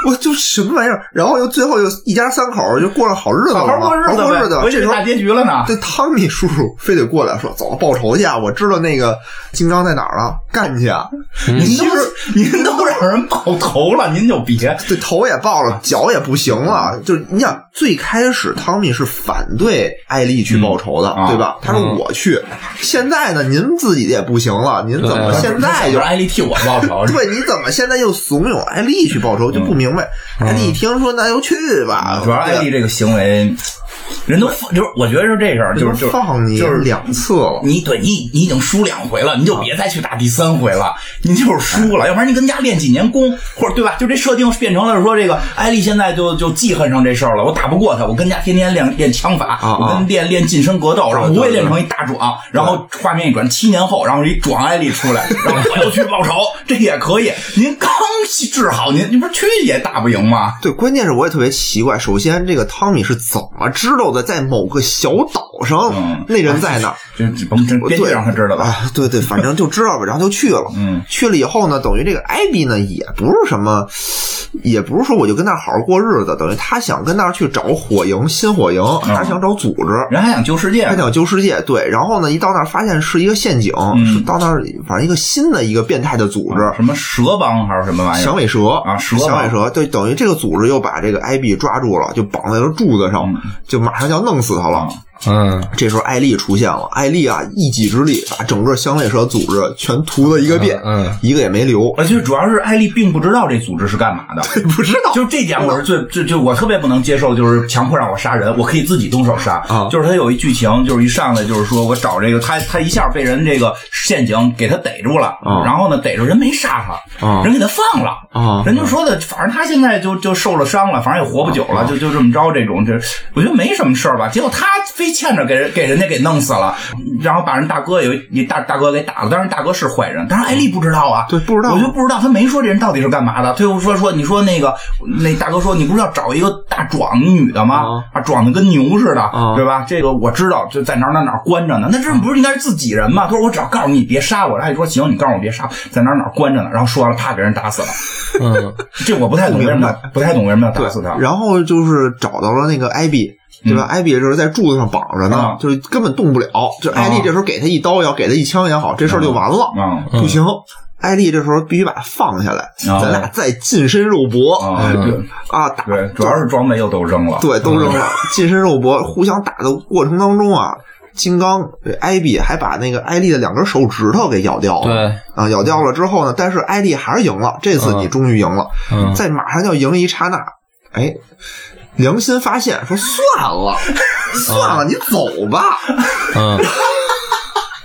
我就什么玩意儿，然后又最后又一家三口就过上好日子了嘛，好好过日子呗，好过日子。这大结局了呢。这汤米叔叔非得过来说：“走，报仇去啊！我知道那个金刚在哪儿了，干去啊！您都您都让人爆头了，您就别 这头也爆了，脚也不行了。就是你想，最开始汤米是反对艾丽去报仇的，对吧？他说我去。现在呢，您自己也不行了，您怎么现在就就是艾丽替我报仇？对，你怎么现在又怂恿艾丽去报仇？就不明白。艾丽一听说，那就去吧。主要艾丽这个行为，人都放就是我觉得是这事儿，就是就是放你就是两次了。你对你你已经输两回了，你就别再去打第三回了，你就是输了，要不然你跟家练几年功，或者对吧？就这设定变成了说这个艾丽现在就就记恨上这事儿了，我打不过他，我跟家天天练练枪法，啊我跟练练近身格斗，然后我也练成一大壮，然后画面一转，七年后，然后一壮艾丽出来，然后我要去报仇，这也可以。您刚治好您，您不是去也打不赢吗？对，关键是我也特别奇怪。首先，这个汤米是怎么知道的，在某个小岛上，嗯那人在那儿？甭真编剧让他知道吧。啊，对对，反正就知道吧，然后就去了。嗯，去了以后呢，等于这个艾比呢，也不是什么，也不是说我就跟那儿好好过日子，等于他想跟那儿去找火营，新火营，他想找组织。人还想救世界他，想救世界，对，然后呢，一到那儿发现是一个陷阱，嗯是到那儿反正一个新的一个变态的组织，什么蛇帮还是什么玩意儿？响尾蛇啊蛇响尾蛇，对，等于这个组织又把这个艾比抓住了，就绑在了柱子上，就马上就要弄死他了。嗯，这时候艾丽出现了，艾丽啊，一己之力把整个响尾蛇组织全屠了一个遍，嗯嗯一个也没留。而且主要是艾丽并不知道这组织是干嘛的，不知道，就这点我是最最就我特别不能接受，就是强迫让我杀人，我可以自己动手杀。啊就是他有一剧情，就是一上来就是说我找这个他他一下被人这个陷阱给他逮住了，啊然后呢逮住人没杀他，啊人给他放了。啊人就说的，反正他现在就就受了伤了，反正也活不久了，就就这么着，这种这我觉得没什么事儿吧。结果他非欠着给人给人家给弄死了，然后把人大哥有一一大大哥给打了，当然大哥是坏人，但是艾丽不知道啊，对不知道我就不知道，他没说这人到底是干嘛的。最后说说你说那个那大哥说你不是要找一个大壮女的吗？啊，壮的跟牛似的，啊对吧？这个我知道，就在哪哪哪关着呢。那这不是应该是自己人吗？他说我只要告诉你别杀我，艾丽说行，你告诉我别杀，在哪哪关着呢。然后说完了，啪给人打死了。嗯，这我不太懂为什么 要不太懂为什么要打死他。然后就是找到了那个艾比。对吧？艾比这时候在柱子上绑着呢，啊就是根本动不了。就艾丽这时候给他一刀也好，给他一枪也好，这事儿就完了。嗯不行，艾丽这时候必须把他放下来，啊咱俩再近身肉搏啊，对啊，打对，主要是装备又都扔了。对，都扔了，近身肉搏，互相打的过程当中啊，金刚对艾比还把那个艾丽的两根手指头给咬掉了。对啊，咬掉了之后呢，但是艾丽还是赢了。这次你终于赢了，嗯在马上就要赢的一刹那，哎，良心发现说算了，算了，你走吧。嗯，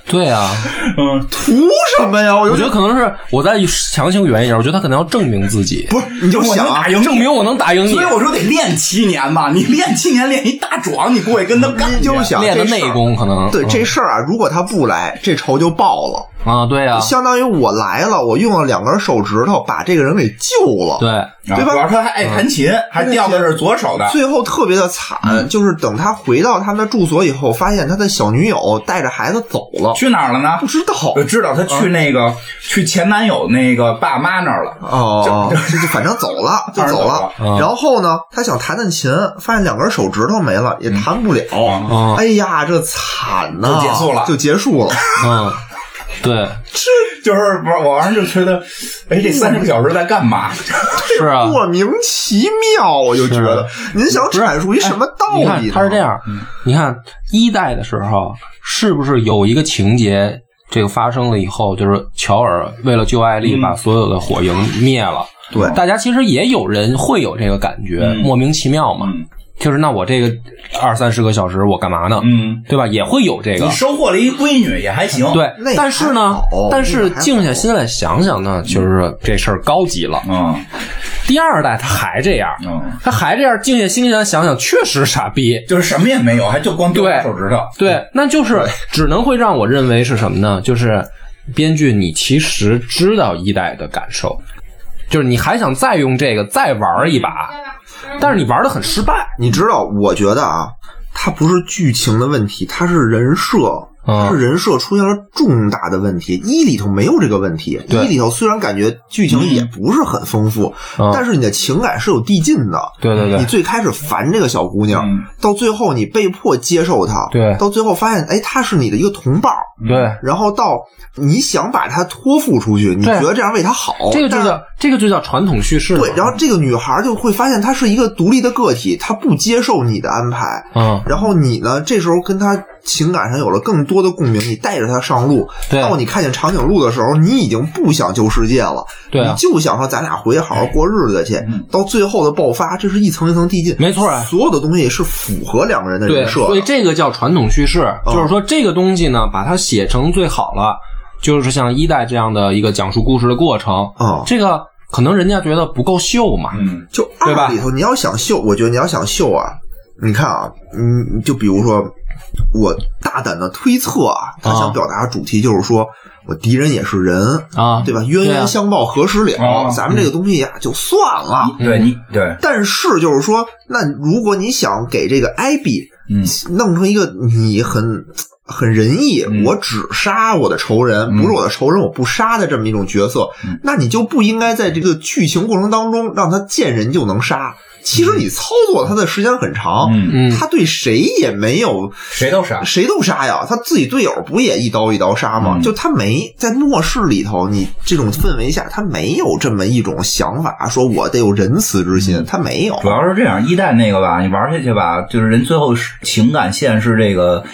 对啊，嗯，图什么呀？我我觉得可能是我再强行圆一下，我觉得他可能要证明自己，不是，你就想啊能打，赢证明我能打赢你。所以，我说得练七年吧，你练七年练一大壮，你过去跟他干去，你就想练的这事儿内功可能。对嗯。这事儿啊，如果他不来，这仇就报了。啊，对啊，相当于我来了，我用了两根手指头把这个人给救了。对，啊对吧？主要他还爱弹琴，还掉的是左手的，最后特别的惨，嗯。就是等他回到他们的住所以后，发现他的小女友带着孩子走了，去哪儿了呢不？知道。我知道他去那个去前男友那个爸妈那儿了。哦，就 就反正走了，就走了然后呢，他想弹弹琴，发现两根手指头没了，也弹不了。嗯哎呀，这惨呐！就结束了就结束了。嗯，对，就是不是我完就觉得，哎，这三十个小时在干嘛？是啊，莫名其妙，我就觉得，您想阐述一什么道你看？他是这样，你看一代的时候，是不是有一个情节，这个发生了以后，就是乔尔为了救艾丽，把所有的火营灭了。对大家其实也有人会有这个感觉，嗯莫名其妙嘛。嗯就是那我这个二三十个小时我干嘛呢？嗯，对吧？也会有这个你。收获了一闺女也还行。对，但是呢，但是静下心来想想呢，就是这事儿高级了。嗯第二代他还这样，嗯，他还这样，静下心来想想，确实傻逼。就是什么也没有，还就光丢对手指头。对，那就是只能会让我认为是什么呢？就是编剧你其实知道一代的感受，就是你还想再用这个再玩一把，但是你玩的很失败。你知道，我觉得啊，它不是剧情的问题，它是人设，嗯它是人设出现了重大的问题。一里头没有这个问题，一里头虽然感觉剧情也不是很丰富，嗯但是你的情感是有递进的。对对对你最开始烦这个小姑娘，嗯到最后你被迫接受她，对到最后发现，哎，她是你的一个同伴，对，然后到你想把她托付出去，你觉得这样为她好，这个就叫这个就叫传统叙事。对，然后这个女孩就会发现她是一个独立的个体，她不接受你的安排，嗯，然后你呢，这时候跟她情感上有了更多的共鸣，你带着他上路，对。到你看见长颈鹿的时候，你已经不想救世界了，对啊。你就想说咱俩回去好好过日子去。嗯。到最后的爆发，这是一层一层递进，没错啊。所有的东西是符合两个人的，人设的。所以这个叫传统叙事，就是说这个东西呢，把它写成最好了，就是像一代这样的一个讲述故事的过程。啊这个可能人家觉得不够秀嘛，嗯。就二里头，你要想秀，我觉得你要想秀啊，你看啊，嗯，就比如说，我大胆的推测啊，他想表达的主题就是说我敌人也是人啊对吧？冤冤相报何时了？啊咱们这个东西呀、就算了。对你对，但是就是说，那如果你想给这个艾比嗯弄成一个你很很仁义，嗯我只杀我的仇人，不是我的仇人我不杀的这么一种角色，嗯那你就不应该在这个剧情过程当中让他见人就能杀。其实你操作他的时间很长，嗯嗯他对谁也没有谁都杀。谁都杀呀，他自己队友不也一刀一刀杀吗？嗯就他没在末世里头，你这种氛围下，他没有这么一种想法，说我得有仁慈之心，他没有。主要是这样，一代那个吧，你玩下去吧，就是人最后是情感线是这个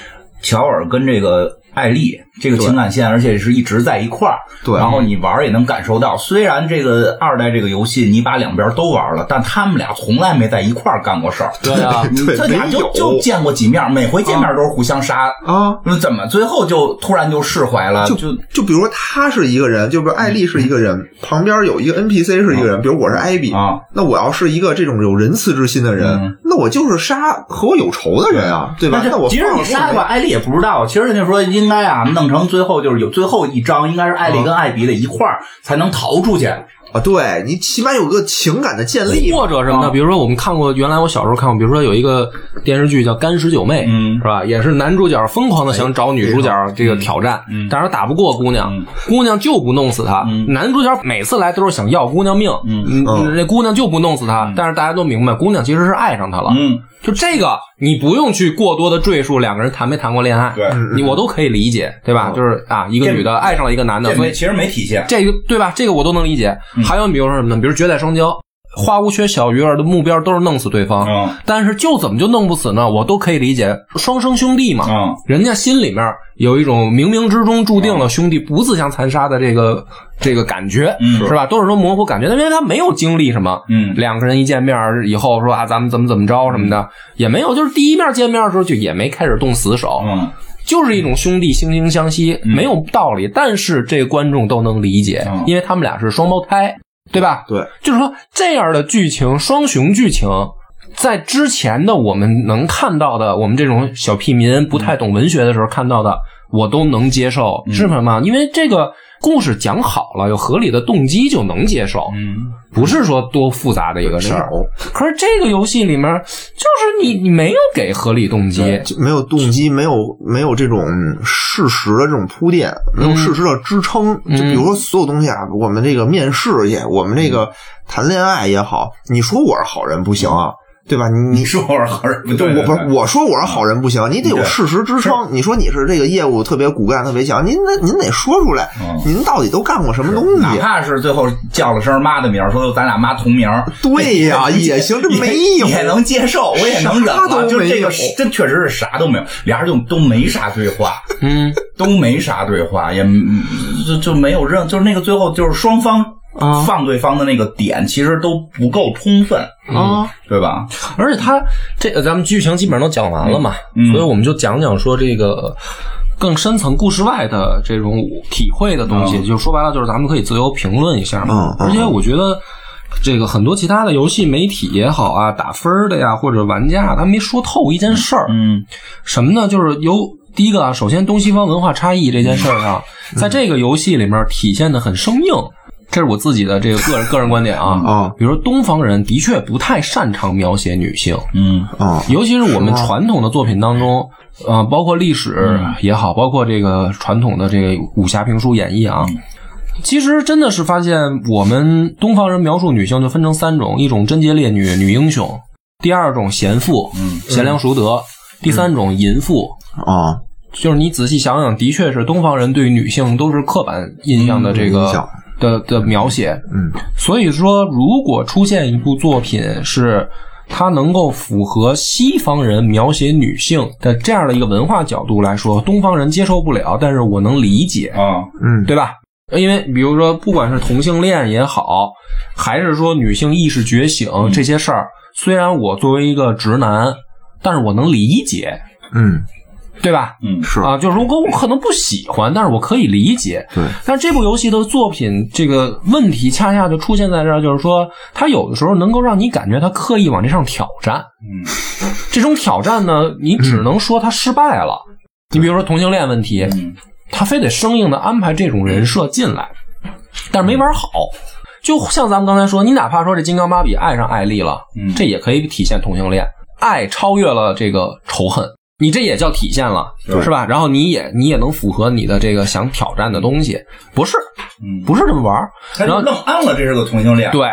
乔尔跟这个艾丽这个情感线，而且是一直在一块儿。对然后你玩也能感受到，虽然这个二代这个游戏你把两边都玩了，但他们俩从来没在一块儿干过事儿。对啊，俩就就见过几面，每回见面都是互相杀。啊，那怎么最后就突然就释怀了？就就就比如说他是一个人，就比如艾丽是一个人，旁边有一个 NPC 是一个人，比如我是艾比啊，那我要是一个这种有仁慈之心的人嗯，那我就是杀和我有仇的人啊，对吧？那我其实你杀吧，艾丽也不知道。其实人家说应该啊，弄成最后就是有最后一章，应该是艾丽跟艾比得一块儿才能逃出去。啊，对你起码有个情感的建立，或者什么的，啊。比如说我们看过，原来我小时候看过，比如说有一个电视剧叫《干十九妹》，嗯是吧？也是男主角疯狂的想找女主角这个挑战，嗯。但是打不过姑娘嗯，姑娘就不弄死他。嗯。男主角每次来都是想要姑娘命，嗯嗯那姑娘就不弄死他，但是大家都明白，姑娘其实是爱上他了。嗯，就这个，你不用去过多的赘述两个人谈没谈过恋爱，对。你我都可以理解，对吧？就是啊，一个女的爱上了一个男的，所以其实没体现。这个对吧？这个我都能理解。嗯还有比如说什么呢？比如绝代双骄，花无缺小鱼儿的目标都是弄死对方，嗯但是就怎么就弄不死呢？我都可以理解，双生兄弟嘛，嗯人家心里面有一种冥冥之中注定了兄弟不自相残杀的这个这个感觉，嗯是吧？都是说模糊感觉，因为他没有经历什么，嗯两个人一见面以后说啊，咱们怎么怎么着什么的，也没有，就是第一面见面的时候就也没开始动死手，嗯就是一种兄弟惺惺相惜，没有道理。但是这个观众都能理解，因为他们俩是双胞胎，对吧？对，就是说这样的剧情，双雄剧情，在之前的我们能看到的，我们这种小屁民不太懂文学的时候看到的，我都能接受，是什么？因为这个。故事讲好了，有合理的动机就能接受，嗯，不是说多复杂的一个事儿。可是这个游戏里面，就是你你没有给合理动机，没有动机，没有没有这种事实的这种铺垫，没有事实的支撑。就比如说所有东西啊，我们这个面试也，我们这个谈恋爱也好，你说我是好人不行啊。对吧？你你说我是好人不对，我不是我说我是好人不行，你得有事实支撑。你说你是这个业务特别骨干特别强，您得您得说出来，您到底都干过什么东西？哪怕是最后叫了声妈的名，说咱俩妈同名，对呀，也行，这没有也能接受，我也能忍了。就这个真确实是啥都没有，俩人就都没啥对话，嗯，都没啥对话，也就就没有任，就是那个最后就是双方。放对方的那个点其实都不够充分啊，对吧？而且他这个咱们剧情基本上都讲完了嘛，所以我们就讲讲说这个更深层故事外的这种体会的东西。就说白了，就是咱们可以自由评论一下嘛。而且我觉得这个很多其他的游戏媒体也好啊，打分的呀或者玩家，他没说透一件事儿。嗯，什么呢？就是由第一个啊，首先东西方文化差异这件事儿啊，在这个游戏里面体现的很生硬。这是我自己的这个个人个人观点啊啊，比如说东方人的确不太擅长描写女性，嗯。啊，尤其是我们传统的作品当中，呃，包括历史也好，包括这个传统的这个武侠评书演绎啊，其实真的是发现我们东方人描述女性就分成三种：一种贞洁烈女女英雄，第二种贤妇，嗯，贤良淑德，第三种淫妇啊，就是你仔细想想，的确是东方人对于女性都是刻板印象的这个。的的描写，嗯，所以说，如果出现一部作品是它能够符合西方人描写女性的这样的一个文化角度来说，东方人接受不了，但是我能理解啊，嗯，对吧？因为比如说，不管是同性恋也好，还是说女性意识觉醒这些事儿，虽然我作为一个直男，但是我能理解，嗯。对吧？嗯，是啊，就是如果我可能不喜欢，但是我可以理解。对，但是这部游戏的作品这个问题恰恰就出现在这儿，就是说，它有的时候能够让你感觉它刻意往这上挑战。嗯，这种挑战呢，你只能说它失败了。你比如说同性恋问题，他非得生硬的安排这种人设进来，但是没玩好。就像咱们刚才说，你哪怕说这金刚芭比爱上艾丽了，这也可以体现同性恋，爱超越了这个仇恨。你这也叫体现了，是吧？然后你也你也能符合你的这个想挑战的东西，不是？不是这么玩然后弄暗了这是个同性恋。对。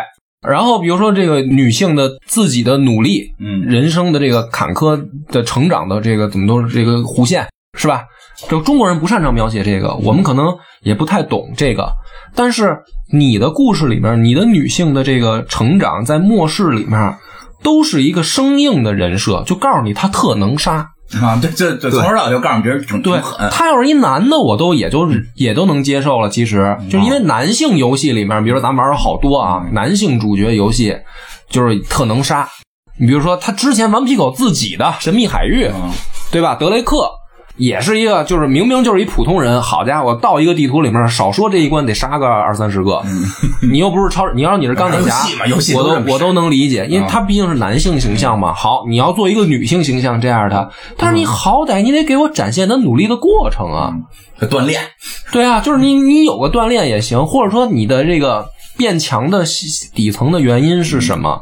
然后比如说这个女性的自己的努力，嗯，人生的这个坎坷的成长的这个怎么都是这个弧线，是吧？就中国人不擅长描写这个，我们可能也不太懂这个。但是你的故事里面，你的女性的这个成长在末世里面，都是一个生硬的人设，就告诉你她特能杀。啊，对，这这从头到尾就告诉别人挺对狠。他要是一男的，我都也就也都能接受了。其实就是因为男性游戏里面，比如说咱玩了好多啊，男性主角游戏就是特能杀。你比如说他之前顽皮狗自己的《神秘海域》，对吧？德雷克。也是一个，就是明明就是一普通人，好家伙，到一个地图里面，少说这一关得杀个二三十个。你又不是超，你要你是钢铁侠，我都我都能理解，因为他毕竟是男性形象嘛。好，你要做一个女性形象这样的，但是你好歹你得给我展现他努力的过程啊，锻炼。对啊，就是你你有个锻炼也行，或者说你的这个变强的底层的原因是什么？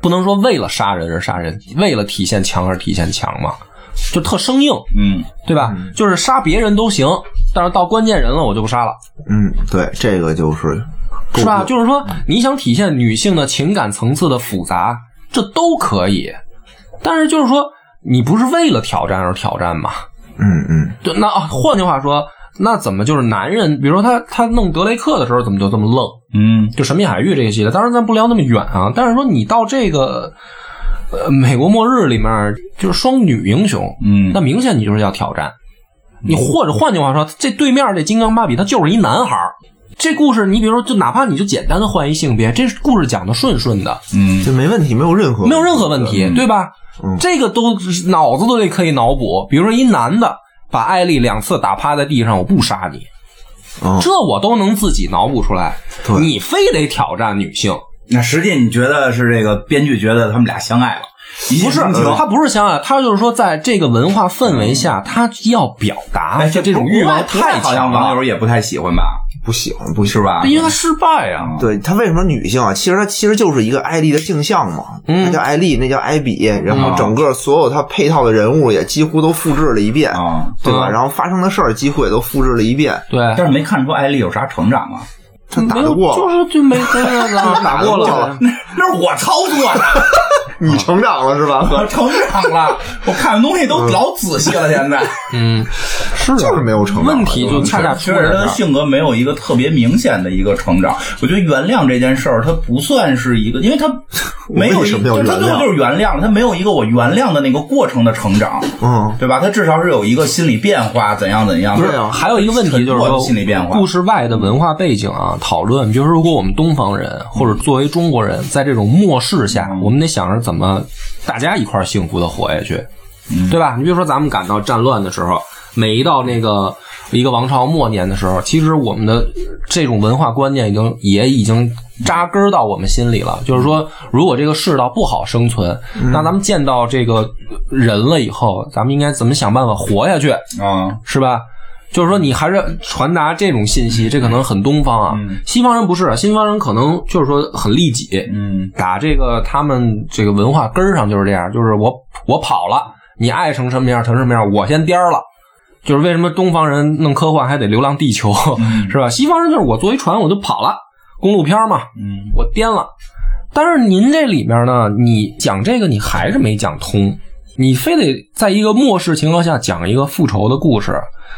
不能说为了杀人而杀人，为了体现强而体现强嘛。就特生硬，嗯，对吧？就是杀别人都行，但是到关键人了，我就不杀了。嗯，对，这个就是是吧？就是说，你想体现女性的情感层次的复杂，这都可以。但是就是说，你不是为了挑战而挑战嘛？嗯嗯。对，那换句话说，那怎么就是男人？比如说他他弄德雷克的时候，怎么就这么愣？嗯，就神秘海域这个系列，当然咱不聊那么远啊。但是说你到这个。呃，美国末日里面就是双女英雄，嗯，那明显你就是要挑战。你或者换句话说，这对面这金刚芭比他就是一男孩这故事你比如说，就哪怕你就简单的换一性别，这故事讲的顺顺的，嗯，这没问题，没有任何没有任何问题，对吧？嗯这个都脑子都得可以脑补。比如说一男的把艾丽两次打趴在地上，我不杀你，嗯这我都能自己脑补出来。你非得挑战女性，那实际你觉得是这个编剧觉得他们俩相爱了，不是他不是相爱，他就是说在这个文化氛围下，他要表达哎，这种欲望太好像强了，网友也不太喜欢吧？不喜欢，不喜是吧？因为他失败啊。对他为什么女性啊？其实他其实就是一个艾丽的镜像嘛，嗯那叫艾丽，那叫艾比，然后嗯整个所有他配套的人物也几乎都复制了一遍，啊，对吧？嗯然后发生的事儿几乎也都复制了一遍，对，但是没看出艾丽有啥成长啊。她打没有得过，就是就没 跟着打过了。那 那是我操作的，你成长了是吧？我成长了，我看的东西都老仔细了。现在嗯，是就是没有成长问题就恰恰出确实他的。性格没有一个特别明显的一个成长。我觉得原谅这件事儿，它不算是一个，因为他 没有他最后就是原谅了，他没有一个我原谅的那个过程的成长，嗯，对吧？他至少是有一个心理变化，怎样怎样。对啊还有一个问题就是心理变化，故事外的文化背景啊，讨论，比如说，如果我们东方人或者作为中国人，在这种末世下，嗯我们得想着怎么大家一块儿幸福的活下去，嗯对吧？你比如说，咱们赶到战乱的时候，每一到那个一个王朝末年的时候，其实我们的这种文化观念已经也已经扎根到我们心里了。就是说，如果这个世道不好生存，那咱们见到这个人了以后，咱们应该怎么想办法活下去？啊，是吧？就是说，你还是传达这种信息，这可能很东方啊。嗯西方人不是，西方人可能就是说很利己，嗯打这个他们这个文化根儿上就是这样，就是我我跑了，你爱成什么样成什么样，我先颠儿了。就是为什么东方人弄科幻还得流浪地球，是吧？西方人就是我坐一船我就跑了，公路片嘛，嗯我颠了。但是您这里面呢，你讲这个你还是没讲通，你非得在一个末世情况下讲一个复仇的故事。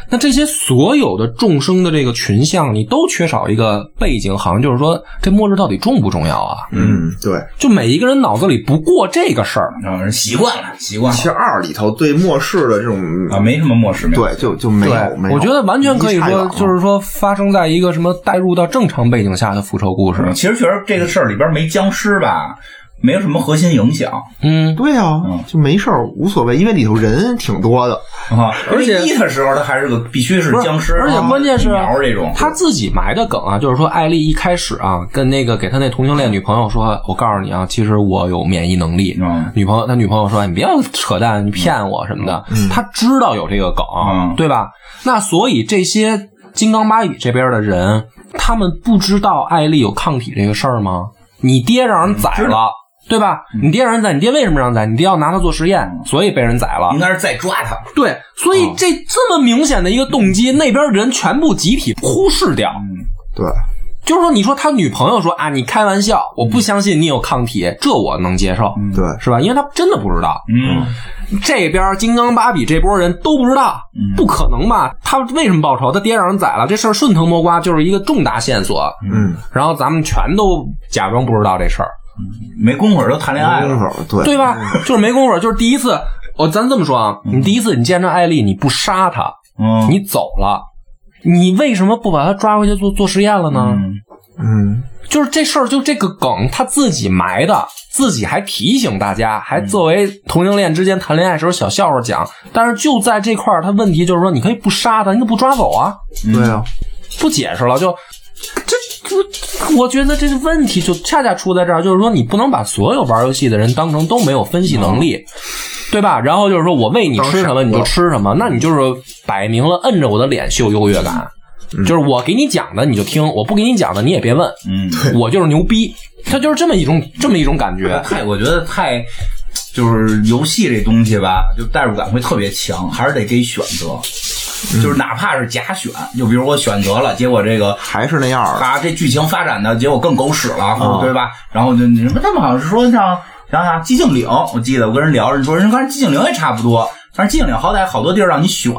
那这些所有的众生的这个群像，你都缺少一个背景，好像就是说这末日到底重不重要啊？嗯，对。就每一个人脑子里不过这个事儿，啊，人习惯了，习惯了其实了二里头对末世的这种啊，没什么漠视，没有对，就就没有没有。我觉得完全可以说，就是说发生在一个什么带入到正常背景下的复仇故事。其实确实这个事儿里边没僵尸吧，没有什么核心影响嗯，对啊嗯，就没事儿，无所谓，因为里头人挺多的。啊。而且的时候，他还是个必须是僵尸，而且啊关键是苗这种，他自己埋的梗啊，就是说艾丽一开始啊，跟那个给他那同性恋女朋友说：“我告诉你啊，其实我有免疫能力。嗯女朋友他女朋友说：“你不要扯淡，你骗我什么的。他知道有这个梗，嗯对吧？那所以这些金刚芭比这边的人，他们不知道艾丽有抗体这个事儿吗？你爹让人宰知了。对吧？你爹让人宰，你爹为什么让人宰？你爹要拿他做实验，所以被人宰了应。该是再抓他。对，所以这这么明显的一个动机，那边人全部集体忽视掉。对，就是说，你说他女朋友说啊，你开玩笑，我不相信你有抗体，这我能接受，对是吧？因为他真的不知道。嗯这边金刚芭比这波人都不知道，不可能吧？他为什么报仇？他爹让人宰了，这事儿顺藤摸瓜就是一个重大线索。嗯，然后咱们全都假装不知道这事儿，没工夫都谈恋爱了，功夫对对吧？就是没工夫，就是第一次，我咱这么说啊，你第一次你见着艾丽，你不杀她，嗯，你走了，你为什么不把她抓回去做做实验了呢？嗯嗯，就是这事儿，就这个梗他自己埋的，自己还提醒大家，还作为同性恋之间谈恋爱时候小笑话讲。但是就在这块儿，他问题就是说，你可以不杀他，你怎么不抓走啊？对啊，不解释了，就这这，我觉得这个问题就恰恰出在这儿，就是说你不能把所有玩游戏的人当成都没有分析能力。对吧？然后就是说我喂你吃什么你就吃什么，那你就是摆明了摁着我的脸秀优越感，就是我给你讲的你就听，我不给你讲的你也别问，嗯，我就是牛逼，他就是这么一种这么一种感觉。太，我觉得太。就是游戏这东西吧，就代入感会特别强，还是得给选择。就是哪怕是假选，就比如我选择了，结果这个还是那样儿。啊，这剧情发展的结果更狗屎了，对吧？然后就你什么，他们好像是说像想想寂静岭，我记得我跟人聊，人说人看寂静岭也差不多，但是寂静岭好歹好多地儿让你选，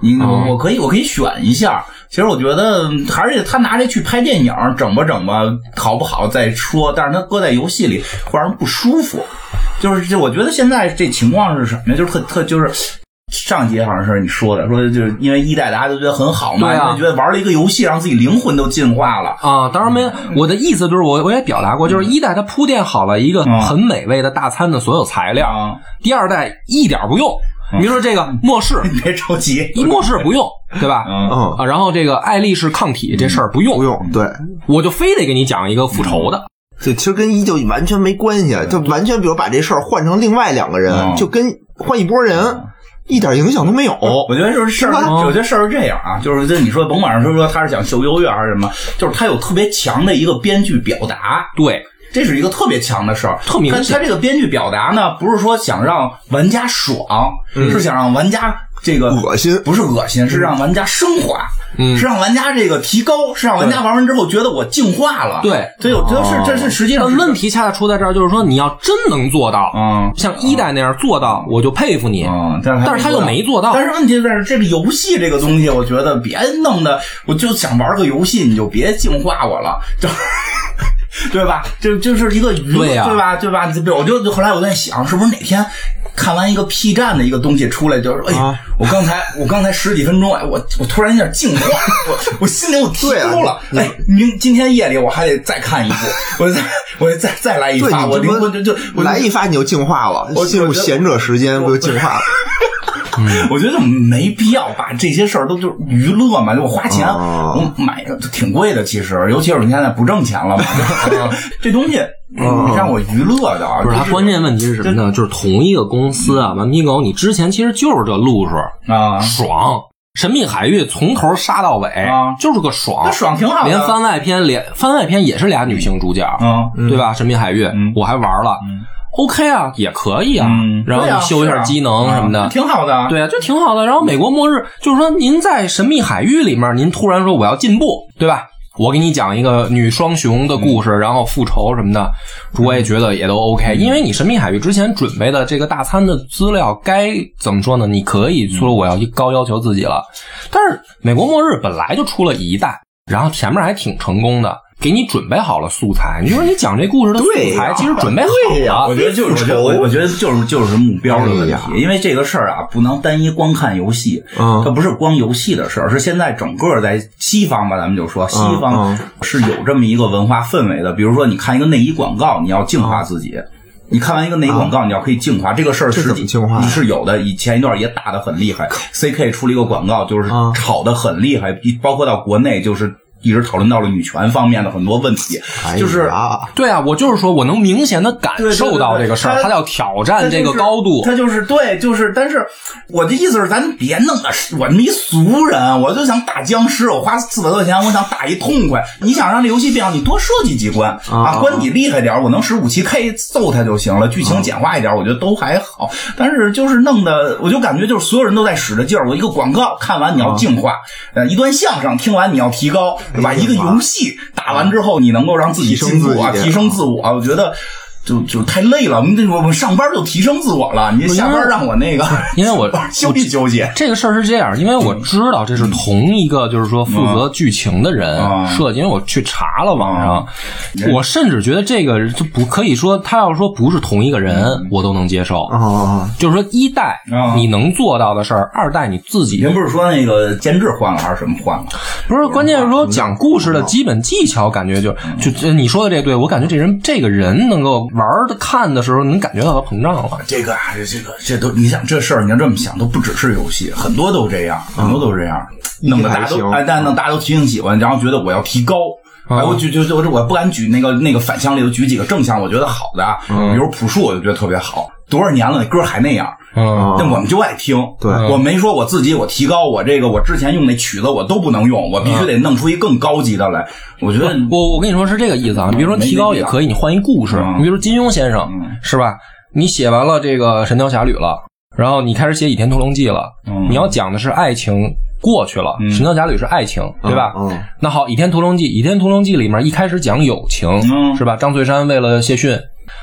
你我我可以我可以选一下。其实我觉得还是他拿这去拍电影，整吧整吧，好不好再说。但是他搁在游戏里会让人不舒服。就是这，我觉得现在这情况是什么呀？就是特特就是。上节好像是你说的，说就是因为一代大家都觉得很好嘛，对啊。因为觉得玩了一个游戏，让自己灵魂都进化了。啊，当然没有，我的意思就是我我也表达过，就是一代它铺垫好了一个嗯。很美味的大餐的所有材料，啊第二代一点不用，比如说这个末世，你别着急，一末世不用，对吧？嗯。啊，然后这个爱丽是抗体这事儿不用，不用，对，我就非得给你讲一个复仇的。这其实跟一就完全没关系，就完全比如把这事儿换成另外两个人，嗯。就跟换一波人一点影响都没有。我觉得就是事儿，我觉得事儿是这样啊，就是这你说甭管是说他是想秀优越还是什么，就是他有特别强的一个编剧表达，对，这是一个特别强的事儿，特明显。他他这个编剧表达呢，不是说想让玩家爽，是想让玩家这个恶心。不是恶心，是让玩家升华，嗯。是让玩家这个提高，是让玩家玩完之后觉得我进化了。对。这有这是这是实际上问题恰恰出在这儿，就是说你要真能做到，嗯。像一代那样做到，我就佩服你。嗯，但是但是他又没做到。但是问题在是这个游戏这个东西，我觉得别弄的，我就想玩个游戏，你就别净化我了，就。对吧？就就是一个娱乐，对呀吧？对吧？就我就后来我在想，是不是哪天看完一个 P 站的一个东西出来，就是哎，啊我刚才我刚才十几分钟，哎，我我突然有点净化，我我心灵我提对啊高了，你哎，明今天夜里我还得再看一部，我再我再再来一，发，我灵魂就就我来一发你就净化了，我进入我觉得闲者时间不就净化了？我觉得没必要把这些事儿都就是娱乐嘛，就我花钱哦我买的挺贵的，其实，尤其是你现在不挣钱了嘛，这东西你让我娱乐的啊，不是，它关键问题是什么呢？就是同一个公司啊，顽皮狗，你之前其实就是这路数，啊，爽。神秘海域从头杀到尾，啊。就是个爽，那爽挺好的。连番外篇，连番外篇也是俩女性主角，嗯对吧？神秘海域，我还玩了、o k 啊，也可以啊。嗯然后你修一下机能什么的，啊挺好的，对啊，就挺好的。然后美国末日就是说，您在神秘海域里面，您突然说我要进步，对吧？我给你讲一个女双雄的故事，然后复仇什么的，我也觉得也都 OK。因为你神秘海域之前准备的这个大餐的资料，该怎么说呢？你可以说我要高要求自己了，但是美国末日本来就出了一代，然后前面还挺成功的。给你准备好了素材，你说你讲这故事的素材其实准备好了，我觉得就是，我觉得我我觉得就是就是目标的问题。哎，因为这个事儿啊，不能单一光看游戏，嗯。它不是光游戏的事儿，是现在整个在西方吧，咱们就说西方嗯。是有这么一个文化氛围的。比如说，你看一个内衣广告，你要净化自己。你看完一个内衣广告，你要可以净化这个事儿，实际怎么净化是有的。以前一段也打得很厉害，CK 出了一个广告，就是啊。炒得很厉害，包括到国内就是一直讨论到了女权方面的很多问题，哎就是啊对啊，我就是说我能明显的感受到这个事儿，他要挑战这个高度。他就是对，就是，但是我的意思是，咱别弄的，我这么一俗人，我就想打僵尸，我花四百块钱，我想打一痛快。你想让这游戏变好，你多设计几关啊，关你厉害点，我能使武器 K 揍他就行了，剧情简化一点，我觉得都还好。但是就是弄的，我就感觉就是所有人都在使着劲儿。我一个广告看完你要净化，呃，一段相声听完你要提高，对吧？一个游戏打完之后，你能够让自己进步啊，提升自己提升自我，我觉得。就就太累了，我们这我们上班就提升自我了，你下班让我那个，因为我 休息休息。这个事儿是这样，因为我知道这是同一个，就是说负责剧情的人啊设计。因为我去查了网上啊，我甚至觉得这个就不可以说，他要说不是同一个人，我都能接受。啊，就是说一代啊你能做到的事儿，二代你自己您不是说那个监制换了还是什么换了？不是，关键是说讲故事的基本技巧，感觉就就就你说的这对，我感觉这人这个人能够玩的看的时候，能感觉到它膨胀了。这个啊，这这个这都，你想这事儿，你要这么想，都不只是游戏，很多都这样，很多都这样，弄得大家都哎，但弄大家都挺喜欢，然后觉得我要提高。哎，我举就就我不敢举那个那个反向例子，举几个正向我觉得好的啊，比如朴树，我就觉得特别好，多少年了，那歌还那样，嗯，但我们就爱听。对我没说我自己我提高我这个我之前用那曲子我都不能用，我必须得弄出一更高级的来。我觉得我我跟你说是这个意思啊，你比如说提高也可以，你换一故事，嗯你比如说金庸先生嗯是吧？你写完了这个《神雕侠侣》了，然后你开始写《倚天屠龙记》了，嗯你要讲的是爱情过去了，嗯神雕侠侣》是爱情，对吧？那好，《倚天屠龙记》，《倚天屠龙记》里面一开始讲友情，嗯是吧？张翠山为了谢逊，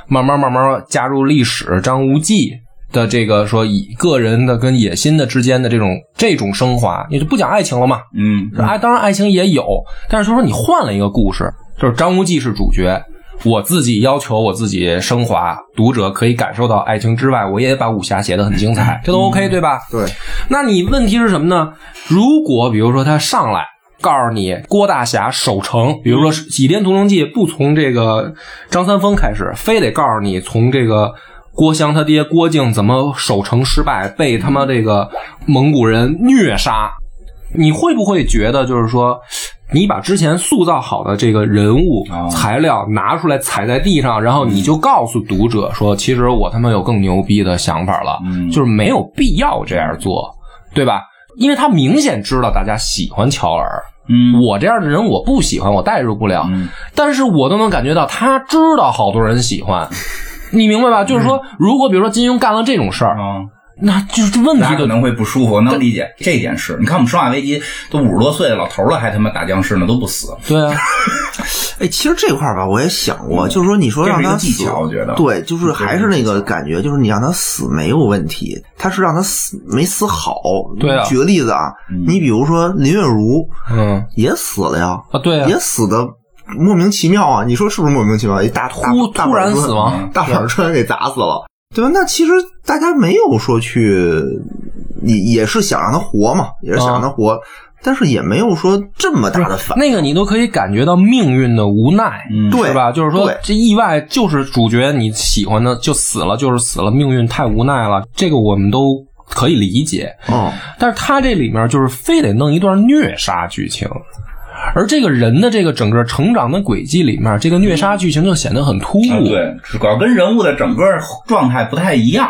慢慢慢慢加入历史，张无忌的这个说以个人的跟野心的之间的这种这种升华，也就不讲爱情了嘛。嗯爱当然爱情也有，但是就说你换了一个故事，就是张无忌是主角。我自己要求我自己升华，读者可以感受到爱情之外，我也把武侠写得很精彩，这都 OK 对吧？对，那你问题是什么呢？如果比如说他上来告诉你郭大侠守城，比如说《倚天屠龙记》不从这个张三丰开始，非得告诉你从这个郭襄他爹郭靖怎么守城失败，被他妈这个蒙古人虐杀，你会不会觉得就是说，你把之前塑造好的这个人物材料拿出来踩在地上，然后你就告诉读者说，其实我他妈有更牛逼的想法了，就是没有必要这样做，对吧？因为他明显知道大家喜欢乔尔。嗯，我这样的人我不喜欢，我代入不了。但是我都能感觉到他知道好多人喜欢，你明白吧？就是说，如果比如说金庸干了这种事儿，那就是问题可能会不舒服。我能理解这一点是。你看我们《生化危机》都五十多岁的老头了，还他妈打僵尸呢，都不死。对啊。哎，其实这块吧，我也想过，就是说，你说让他死，我觉得对，就是还是那个感觉，就是你让他死没有问题，他是让他死没死好。对啊。举个例子啊，你比如说林月如，嗯，也死了呀。啊，对啊。也死的莫名其妙啊！你说是不是莫名其妙？一大突突然死亡，大板砖给砸死了，对吧？那其实大家没有说去，也也是想让他活嘛，也是想让他活。但是也没有说这么大的反，那个你都可以感觉到命运的无奈，对吧？就是说这意外就是主角你喜欢的就死了，就是死了，命运太无奈了，这个我们都可以理解。哦，但是他这里面就是非得弄一段虐杀剧情，而这个人的这个整个成长的轨迹里面，这个虐杀剧情就显得很突兀，对，主要跟人物的整个状态不太一样。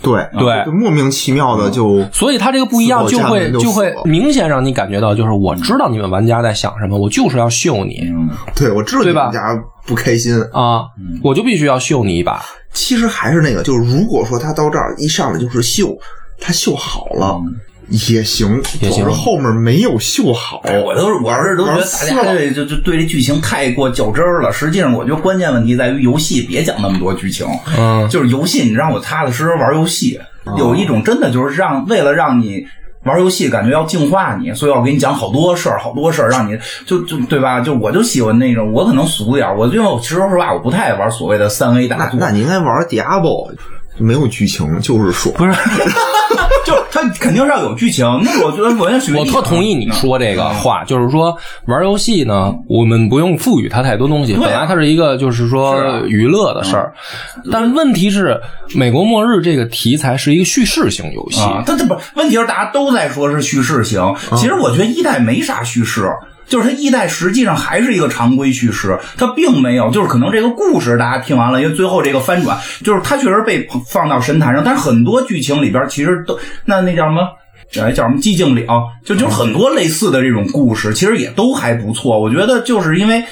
对对，就莫名其妙的就，所以他这个不一样，就会就会明显让你感觉到，就是我知道你们玩家在想什么，我就是要秀你。对，我知道你们玩家不开心啊，我就必须要秀你一把。其实还是那个，就是如果说他到这儿一上来就是秀，他秀好了。也行，也行。后面没有秀好，我都是我是都觉得大家对就就对这剧情太过较真儿了。实际上，我觉得关键问题在于游戏别讲那么多剧情。嗯，就是游戏，你让我踏踏实实玩游戏。有一种真的就是让为了让你玩游戏，感觉要净化你，所以我给你讲好多事儿，好多事儿，让你就就对吧？就我就喜欢那种，我可能俗点儿。我因为我其实说实话，我不太爱玩所谓的三 A 大作。那你应该玩 Diablo。没有剧情，就是说，不是，就他肯定是要有剧情。那我觉得文学我特同意你说这个话，就是说玩游戏呢，我们不用赋予它太多东西，本来它是一个就是说娱乐的事儿。但问题是，美国末日这个题材是一个叙事型游戏，它这不问题是大家都在说是叙事型，其实我觉得一代没啥叙事。就是他一代实际上还是一个常规叙事，他并没有，就是可能这个故事大家听完了，因为最后这个翻转，就是他确实被放到神坛上，但是很多剧情里边其实都那那叫什么，叫什么寂静岭，就就很多类似的这种故事，其实也都还不错。我觉得就是因为。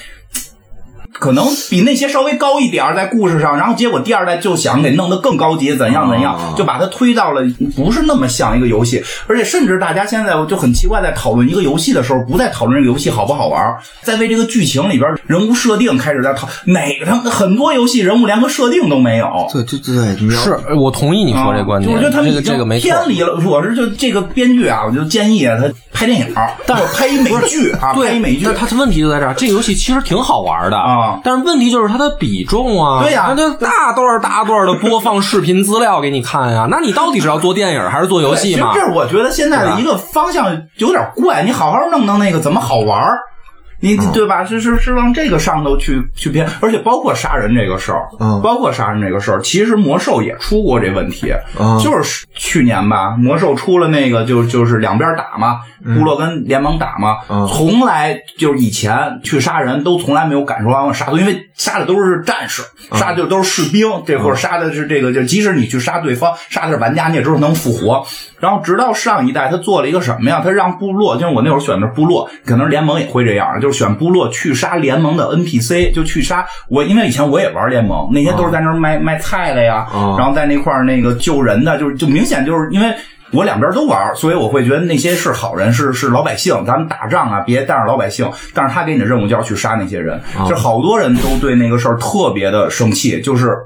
可能比那些稍微高一点在故事上，然后结果第二代就想给弄得更高级，怎样怎样，就把它推到了不是那么像一个游戏，而且甚至大家现在就很奇怪，在讨论一个游戏的时候，不再讨论这个游戏好不好玩，在为这个剧情里边人物设定开始在讨哪个他很多游戏人物连个设定都没有。对对对，是我同意你说这观点，我觉得他们这个没偏离了。我是就这个编剧啊，我就建议他拍电影，但是拍一美剧啊，拍一美剧。他的问题就在这儿，这个游戏其实挺好玩的啊。但是问题就是它的比重啊，对呀，那大段大段的播放视频资料给你看呀，那你到底是要做电影还是做游戏嘛？这是我觉得现在的一个方向有点怪，你好好弄弄那个怎么好玩你对吧？是是是往这个上头去去编，而且包括杀人这个事儿，嗯，包括杀人这个事儿，其实魔兽也出过这问题，就是去年吧，魔兽出了那个就就是两边打嘛。部落跟联盟打嘛，从来就是以前去杀人都从来没有感受到杀，因为杀的都是战士，杀的就都是士兵，这会儿杀的是这个，就即使你去杀对方，杀的是玩家，你也知道能复活。然后直到上一代，他做了一个什么呀？他让部落，就是我那会儿选的部落，可能联盟也会这样，就是选部落去杀联盟的 NPC，就去杀我，因为以前我也玩联盟，那些都是在那卖卖菜的呀，然后在那块那个救人的，就是就明显就是因为。我两边都玩，所以我会觉得那些是好人，是是老百姓。咱们打仗啊，别带着老百姓。但是他给你的任务就要去杀那些人，就好多人都对那个事儿特别的生气。就是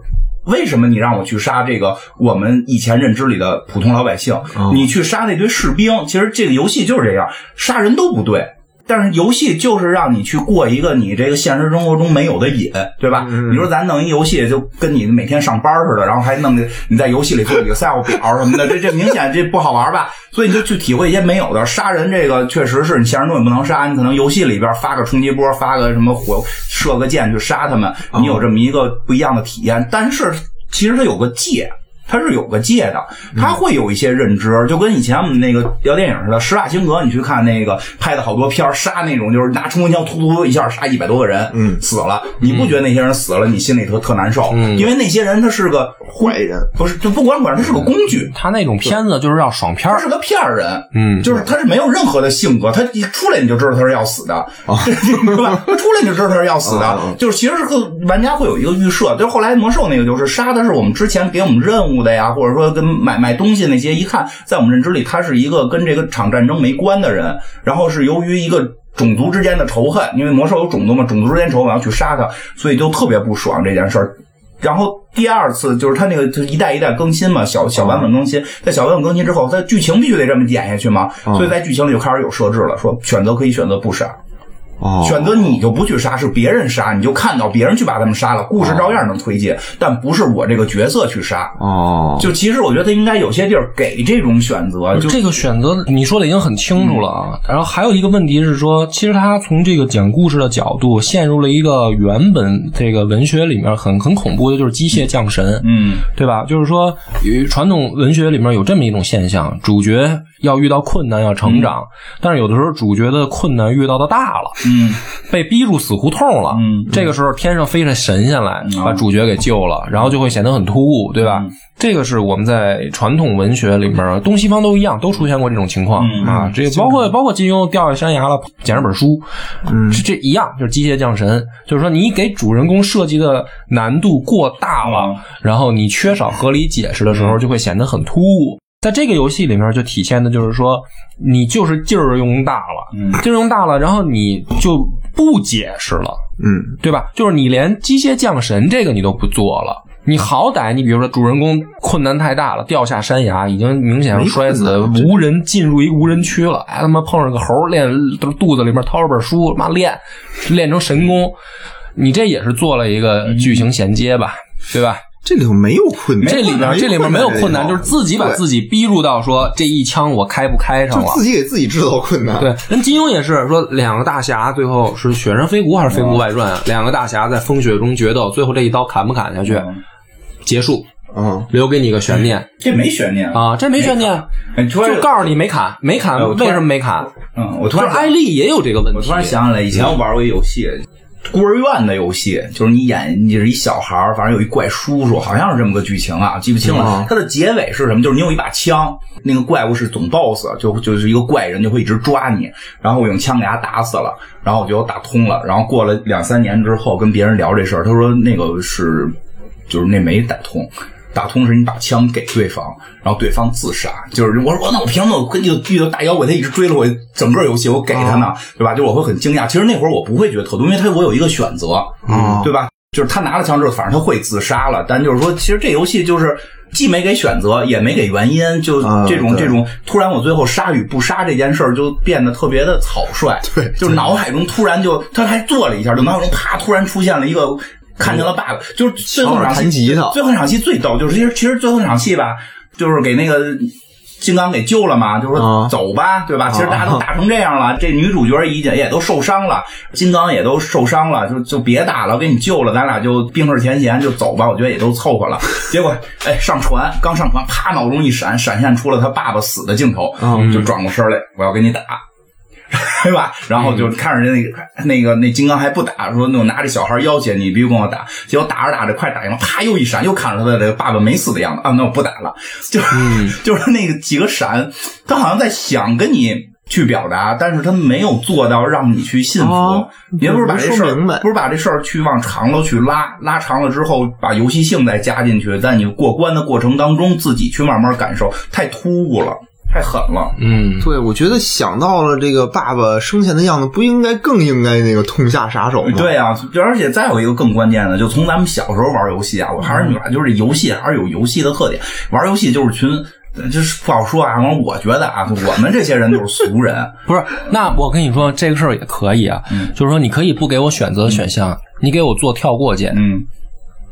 为什么你让我去杀这个我们以前认知里的普通老百姓？你去杀那堆士兵，其实这个游戏就是这样，杀人都不对。但是游戏就是让你去过一个你这个现实生活中没有的瘾，对吧？你说咱弄一游戏，就跟你每天上班似的，然后还弄你在游戏里做 Excel 表什么的，这这明显这不好玩吧？所以你就去体会一些没有的杀人，这个确实是你现实中也不能杀，你可能游戏里边发个冲击波，发个什么火，射个箭去杀他们，你有这么一个不一样的体验。但是其实它有个界。它是有个界的，它会有一些认知，就跟以前我们那个聊电影似的。施瓦辛格，你去看那个拍的好多片杀那种，就是拿冲锋枪突突突一下杀一百多个人，嗯，死了。你不觉得那些人死了，你心里特特难受？嗯，因为那些人他是个坏人，不是就不管管他是个工具。他那种片子就是要爽片他是个骗人，嗯，就是他是没有任何的性格，他一出来你就知道他是要死的，对吧？他出来你就知道他是要死的，就是其实是个玩家会有一个预设，就是后来魔兽那个就是杀的是我们之前给我们任务的呀，或者说跟。买买东西那些，一看在我们认知里，他是一个跟这个场战争没关的人。然后是由于一个种族之间的仇恨，因为魔兽有种族嘛，种族之间仇恨，我要去杀他，所以就特别不爽这件事儿。然后第二次就是他那个就一代一代更新嘛，小小版本更新，在小版本更新之后，他剧情必须得这么演下去嘛，所以在剧情里就开始有设置了，说选择可以选择不杀。选择你就不去杀，是别人杀，你就看到别人去把他们杀了，故事照样能推进，但不是我这个角色去杀。哦，就其实我觉得他应该有些地儿给这种选择，就这个选择你说的已经很清楚了啊。然后还有一个问题是说，其实他从这个讲故事的角度陷入了一个原本这个文学里面很很恐怖的，就是机械降神，嗯，对吧？就是说，传统文学里面有这么一种现象，主角要遇到困难要成长，但是有的时候主角的困难遇到的大了。嗯，被逼入死胡同了。嗯，这个时候天上飞着神仙来，把主角给救了，然后就会显得很突兀，对吧？这个是我们在传统文学里面，东西方都一样，都出现过这种情况啊。这包括包括金庸掉下山崖了，捡了本书，嗯，这一样，就是机械降神，就是说你给主人公设计的难度过大了，然后你缺少合理解释的时候，就会显得很突兀。在这个游戏里面，就体现的就是说，你就是劲儿用大了，劲儿用大了，然后你就不解释了，嗯，对吧？就是你连机械降神这个你都不做了，你好歹你比如说主人公困难太大了，掉下山崖，已经明显摔死，无人进入一个无人区了，哎他妈碰上个猴练，肚子里面掏着本书，妈练练成神功，你这也是做了一个剧情衔接吧，对吧？这里头没有困难，这里边这里边没有困难，就是自己把自己逼入到说这一枪我开不开上了，自己给自己制造困难。对，人金庸也是说两个大侠最后是雪山飞狐还是飞狐外传啊？两个大侠在风雪中决斗，最后这一刀砍不砍下去，结束，嗯，留给你个悬念。这没悬念啊，这没悬念，就告诉你没砍，没砍，为什么没砍？嗯，我突然艾丽也有这个问题。我突然想起来，以前我玩过一游戏。孤儿院的游戏，就是你演你是一小孩反正有一怪叔叔，好像是这么个剧情啊，记不清了。它的结尾是什么？就是你有一把枪，那个怪物是总 boss，就就是一个怪人，就会一直抓你，然后我用枪给他打死了，然后我就打通了。然后过了两三年之后，跟别人聊这事儿，他说那个是就是那没打通。打通时，你把枪给对方，然后对方自杀。就是我说，那我凭什么我遇到遇到大妖怪，他一直追了我整个游戏，我给他呢，对吧？就我会很惊讶。其实那会儿我不会觉得特多，因为他我有一个选择，嗯对吧？就是他拿了枪之后，反正他会自杀了。但就是说，其实这游戏就是既没给选择，也没给原因，就这种这种突然我最后杀与不杀这件事儿就变得特别的草率。对，就是脑海中突然就他还做了一下，就脑海中啪突然出现了一个。看见了 bug，就是最后场戏，最后场戏最逗，就是其实其实最后场戏吧，就是给那个金刚给救了嘛，就说走吧，对吧？其实大家都打成这样了，这女主角已经也都受伤了，金刚也都受伤了，就就别打了，给你救了，咱俩就冰释前嫌，就走吧。我觉得也都凑合了。结果哎，上船刚上船，啪，脑中一闪，闪现出了他爸爸死的镜头，就转过身来，我要跟你打。对吧？然后就看着那个那个那金刚还不打，说那我拿着小孩要挟你，必须跟我打。结果打着打着快打赢了，啪又一闪，又看着他的这个爸爸没死的样子啊，那我不打了。就是 就是那个几个闪，他好像在想跟你去表达，但是他没有做到让你去信服。你不是把这事儿不是把这事儿去往长了去拉，拉长了之后把游戏性再加进去，在你过关的过程当中自己去慢慢感受，太突兀了。太狠了，嗯，对，我觉得想到了这个爸爸生前的样子，不应该更应该那个痛下杀手吗？对呀，就而且再有一个更关键的，就从咱们小时候玩游戏啊，我还是你话，就是游戏还是有游戏的特点，玩游戏就是群，就是不好说啊。反正我觉得啊，我们这些人就是俗人，不是？那我跟你说这个事儿也可以啊，就是说你可以不给我选择选项，你给我做跳过键，嗯，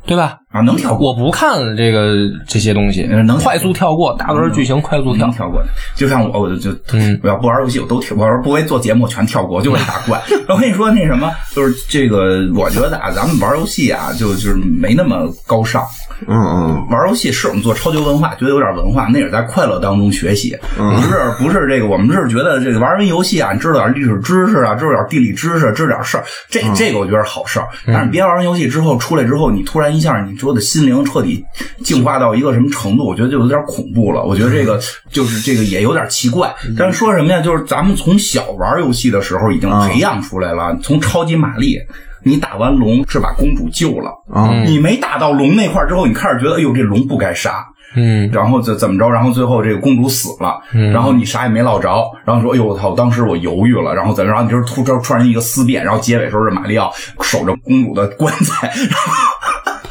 对吧？啊，能跳过。我不看这个这些东西，能快速跳过，大段剧情快速跳。跳过。就像我，我就就嗯我要不玩游戏，我都跳；我要不为做节目，我全跳过，就为打怪。我跟你说，那什么，就是这个，我觉得啊，咱们玩游戏啊，就就是没那么高尚。嗯嗯，玩游戏是我们做超级文化，觉得有点文化，那也是在快乐当中学习，不是不是这个，我们是觉得这个玩完游戏啊，你知道点历史知识啊，知道点地理知识，知道点事儿，这这个我觉得是好事儿。但是别玩完游戏之后出来之后，你突然一下，你说的心灵彻底净化到一个什么程度，我觉得就有点恐怖了。我觉得这个 就是这个也有点奇怪。但是说什么呀？就是咱们从小玩游戏的时候已经培养出来了，从超级玛丽。你打完龙是把公主救了，啊你没打到龙那块儿之后，你开始觉得，哎呦，这龙不该杀，嗯然后怎怎么着？然后最后这个公主死了，然后你啥也没落着，然后说：“哎呦我操！当时我犹豫了。”然后怎么着？然后你就是突突突然一个思辨，然后结尾时候是马里奥守着公主的棺材，然后。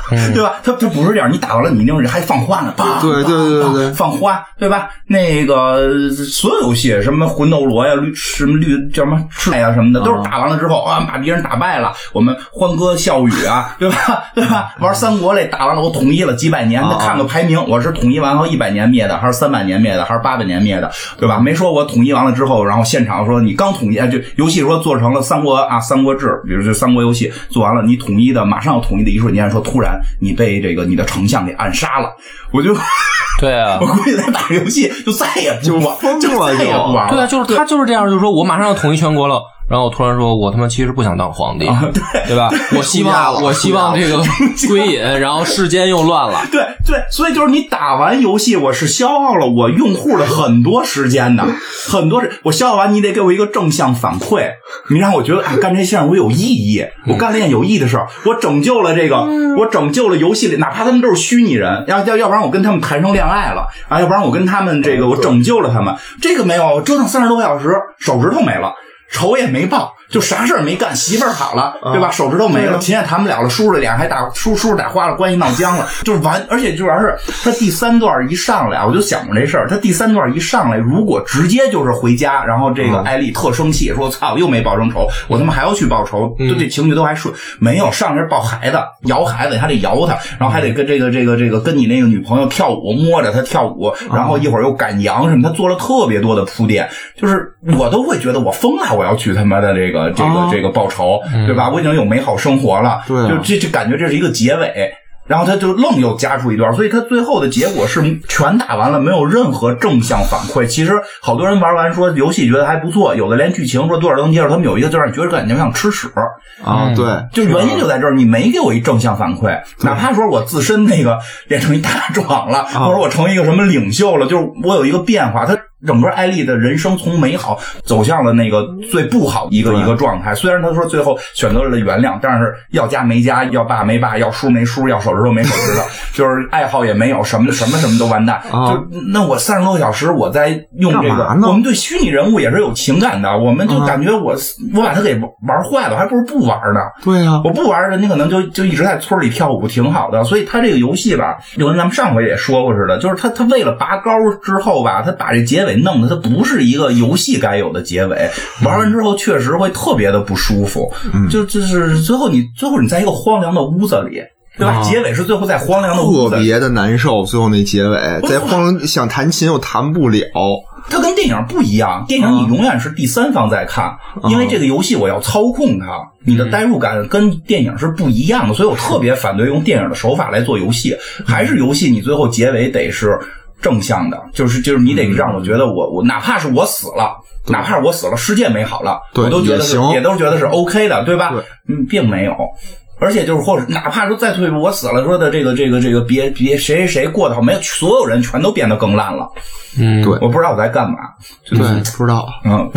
对吧？他他不是这样，你打完了，你一定是还放花呢，啪，对对对对对放花，对吧？那个所有游戏，什么魂斗罗呀、绿什么绿叫什么赤呀什么的，都是打完了之后啊，把敌人打败了，我们欢歌笑语啊，对吧？对吧？玩三国类打完了，我统一了几百年，那看个排名，我是统一完后一百年灭的，还是三百年灭的，还是八百年灭的，对吧？没说我统一完了之后，然后现场说你刚统一，哎就游戏说做成了三国啊，三国志，比如这三国游戏做完了，你统一的马上要统一的一瞬间，说突然你被这个你的丞相给暗杀了，我就。对啊。我，估计他打游戏就再也不玩，疯了就再也不玩了。对啊，就是他就是这样，就是说我马上要统一全国了，然后我突然说，我他妈其实不想当皇帝，对对吧？我希望我希望这个 归隐，然后世间又乱了。对对，所以就是你打完游戏，我是消耗了我用户的很多时间的，很多是我消耗完，你得给我一个正向反馈，你让我觉得啊，干这事儿我有意义，我干了件有意义的事儿，我拯救了这个，我拯救了游戏里，哪怕他们都是虚拟人，要要要不然我跟他们谈上恋爱了啊，要不然我跟他们这个我拯救了他们，这个没有，我折腾三十多个小时，手指头没了。仇也没报，就啥事儿没干，媳妇儿好了，对吧？手指头没了，琴也弹不了了，叔叔脸还打叔叔打花了，关系闹僵了，就是完。而且主要是他第三段一上来，我就想过这事儿。他第三段一上来，如果直接就是回家，然后这个艾丽特生气，说：“操，又没报成仇，我他妈还要去报仇。”就这情绪都还顺，没有上来是抱孩子，摇孩子，还得摇他，然后还得跟这个这个这个跟你那个女朋友跳舞，摸着她跳舞，然后一会儿又赶羊什么，他做了特别多的铺垫，就是我都会觉得我疯了，我要去他妈的这个这个这个报仇，对吧？我已经有美好生活了，对啊就这这感觉这是一个结尾。然后他就愣又加出一段，所以他最后的结果是全打完了，没有任何正向反馈。其实好多人玩完说游戏觉得还不错，有的连剧情说多少都能接受，他们有一个就让你觉得感觉像吃屎。啊，对，就原因就在这儿，你没给我一正向反馈，哪怕说我自身那个变成一大壮了，或者我成为一个什么领袖了，就是我有一个变化，他。整个艾丽的人生从美好走向了那个最不好一个一个状态。虽然他说最后选择了原谅，但是要家没家，要爸没爸，要叔没叔，要手指头没手指头，就是爱好也没有，什么什么什么都完蛋。啊就那我三十多个小时，我在用这个我们对虚拟人物也是有情感的，我们就感觉我我把他给玩坏了，还不如不玩呢。对呀，我不玩，人家可能就就一直在村里跳舞，挺好的。所以他这个游戏吧，就跟咱们上回也说过似的，就是他他为了拔高之后吧，他把这结尾弄的它不是一个游戏该有的结尾。玩完之后确实会特别的不舒服，就就是最后你最后你在一个荒凉的屋子里，对吧？结尾是最后在荒凉的屋子里。特别的难受。最后那结尾，在荒想弹琴又弹不了。它跟电影不一样，电影你永远是第三方在看，因为这个游戏我要操控它，你的代入感跟电影是不一样的，所以我特别反对用电影的手法来做游戏。还是游戏，你最后结尾得是正向的，就是就是你得让我觉得我我哪怕是我死了。哪怕我死了，世界美好了，我都觉得是也也都觉得是 OK 的，对吧？对嗯，并没有。而且就是，或者哪怕说再退一步，我死了，说的这个这个这个，别别谁谁谁过得好，没有，所有人全都变得更烂了。嗯，对我不知道我在干嘛。对，不知道嗯，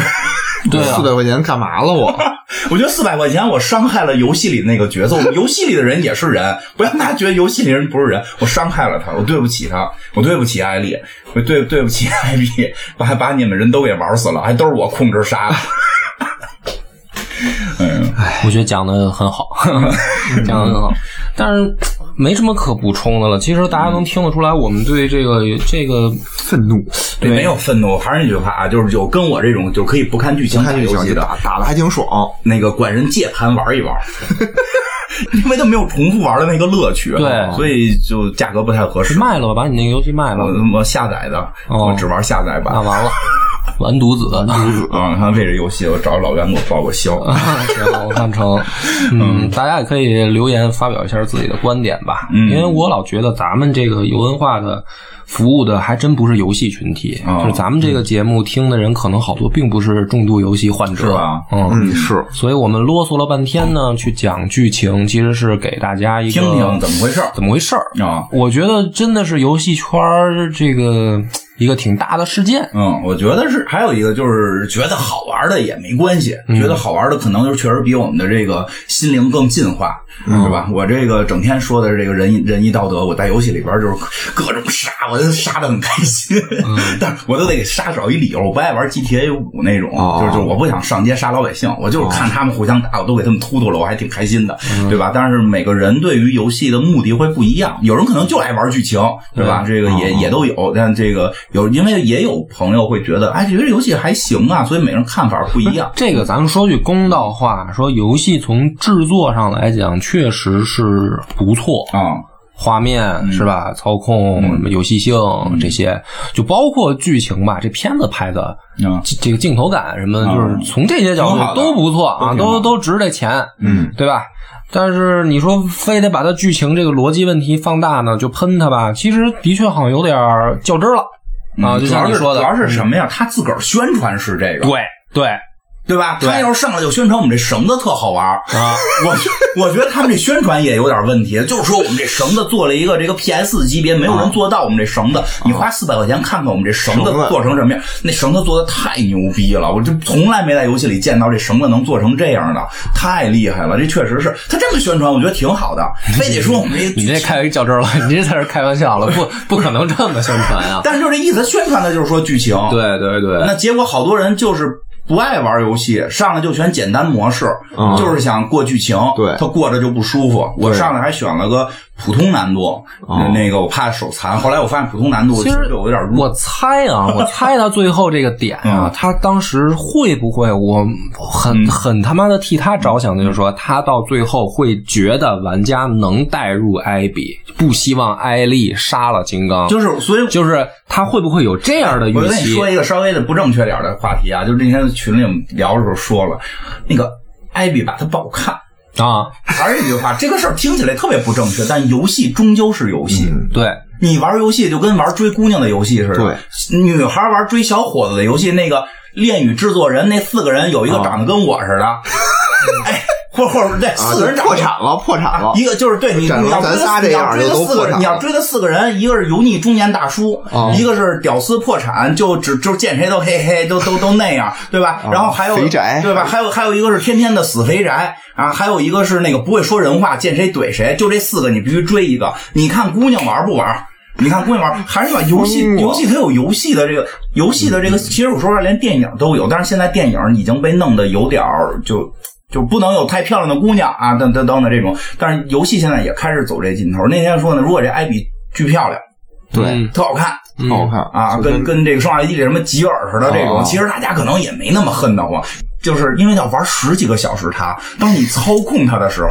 对啊四，百块钱干嘛了我？我觉得四百块钱我伤害了游戏里的那个角色，我游戏里的人也是人，不要大家觉得游戏里人不是人，我伤害了他，我对不起他，我对不起艾丽，我对对不起艾比，我还把你们人都给玩死了，还都是我控制杀的。嗯，我觉得讲的很好，讲的很好，但是没什么可补充的了。其实大家能听得出来，我们对这个这个愤怒，对，没有愤怒，还是那句话啊，就是有跟我这种就可以不看剧情看打游戏的打的还挺爽。那个管人借盘玩一玩。因为它没有重复玩的那个乐趣，对所以就价格不太合适。卖了吧，把你那个游戏卖了，我我下载的，哦我只玩下载版那。完了，完犊子。完犊子啊，看为这游戏，我找老袁给我报个销。行，我看成，嗯，大家也可以留言发表一下自己的观点吧。嗯因为我老觉得咱们这个有文化的服务的还真不是游戏群体，哦就是咱们这个节目听的人可能好多并不是重度游戏患者，是吧嗯。嗯，是所以我们啰嗦了半天呢，去讲剧情，其实是给大家一个听听怎么回事儿怎么回事儿啊？我觉得真的是游戏圈儿这个一个挺大的事件。嗯，我觉得是还有一个就是觉得好玩的也没关系，嗯觉得好玩的可能就确实比我们的这个心灵更进化，嗯是吧？我这个整天说的这个仁义仁义道德，我在游戏里边就是各种 杀，我就杀的很开心，嗯 但是我都得给杀找一理由，我不爱玩 GTA 五那种，哦就是就是我不想上街杀老百姓，我就是看他们互相打，我都给他们突突了，我还挺开心的，嗯对吧？但是每个人对于游戏的目的会不一样，有人可能就爱玩剧情，对吧？这个也也都有，但这个有，因为也有朋友会觉得，哎，觉得游戏还行啊，所以每个人看法不一样。这个咱们说句公道话，说游戏从制作上来讲，确实是不错。啊，画面嗯是吧？操控、什么游戏性这些，就包括剧情吧。这片子拍的啊这这个镜头感什么就是从这些角度都不错啊，都都都值这钱，嗯，对吧？但是你说非得把它剧情这个逻辑问题放大呢，就喷它吧，其实的确好像有点较真儿了啊。就主要是像你说的，主要是什么呀？他自个儿宣传是这个，对对对吧？对他要是上来就宣传我们这绳子特好玩啊，我我觉得他们这宣传也有点问题，就是说我们这绳子做了一个这个 PS 级别，没有人做到我们这绳子。你花四百块钱看看我们这绳子做成什么样？那绳子做的太牛逼了，我就从来没在游戏里见到这绳子能做成这样的，太厉害了。这确实是他这么宣传，我觉得挺好的。非得说我们这你这开一较真儿了，你这才是开玩笑了，不 不可能这么宣传啊。但是就这意思，宣传的就是说剧情。对对对，那结果好多人就是不爱玩游戏，上来就选简单模式，嗯就是想过剧情。对他过着就不舒服。我上来还选了个普通难度，哦那个我怕手残。后来我发现普通难度其实对我有点弱。我猜啊，我猜他最后这个点啊，嗯他当时会不会，我很很他妈的替他着想的，就是说他到最后会觉得玩家能带入艾比，不希望艾丽杀了金刚，就是，所以就是他会不会有这样的预我跟你期？说一个稍微的不正确点的话题啊，就是那天群里我们聊的时候说了，那个艾比吧，他不好看。啊，还是那句话，这个事儿听起来特别不正确，但游戏终究是游戏。对，你玩游戏就跟玩追姑娘的游戏似的，对，女孩玩追小伙子的游戏，那个恋与制作人那四个人有一个长得跟我似的，哎，或或者对啊，四个人破产了，破产了一个就是对你，你要追的咱仨四你要追的四个人，你要追的四个人，一个是油腻中年大叔，啊一个是屌丝破产，就只就见谁都嘿嘿，都都都那样，对吧？然后还有肥宅对吧？还有还有一个是天天的死肥宅啊，还有一个是那个不会说人话，见谁怼谁，就这四个你必须追一个。你看姑娘玩不玩？你看姑娘玩，还是把游戏游戏它有游戏的这个游戏的这个，其实我说实话连电影都有，但是现在电影已经被弄得有点儿就。就不能有太漂亮的姑娘啊，等等等等这种，但是游戏现在也开始走这劲头。那天说呢，如果这艾比巨漂亮，对，嗯特好看好看啊，跟跟这个《生化危机》里什么吉尔似的这种，哦其实大家可能也没那么恨得慌，就是因为要玩十几个小时它，当你操控它的时候。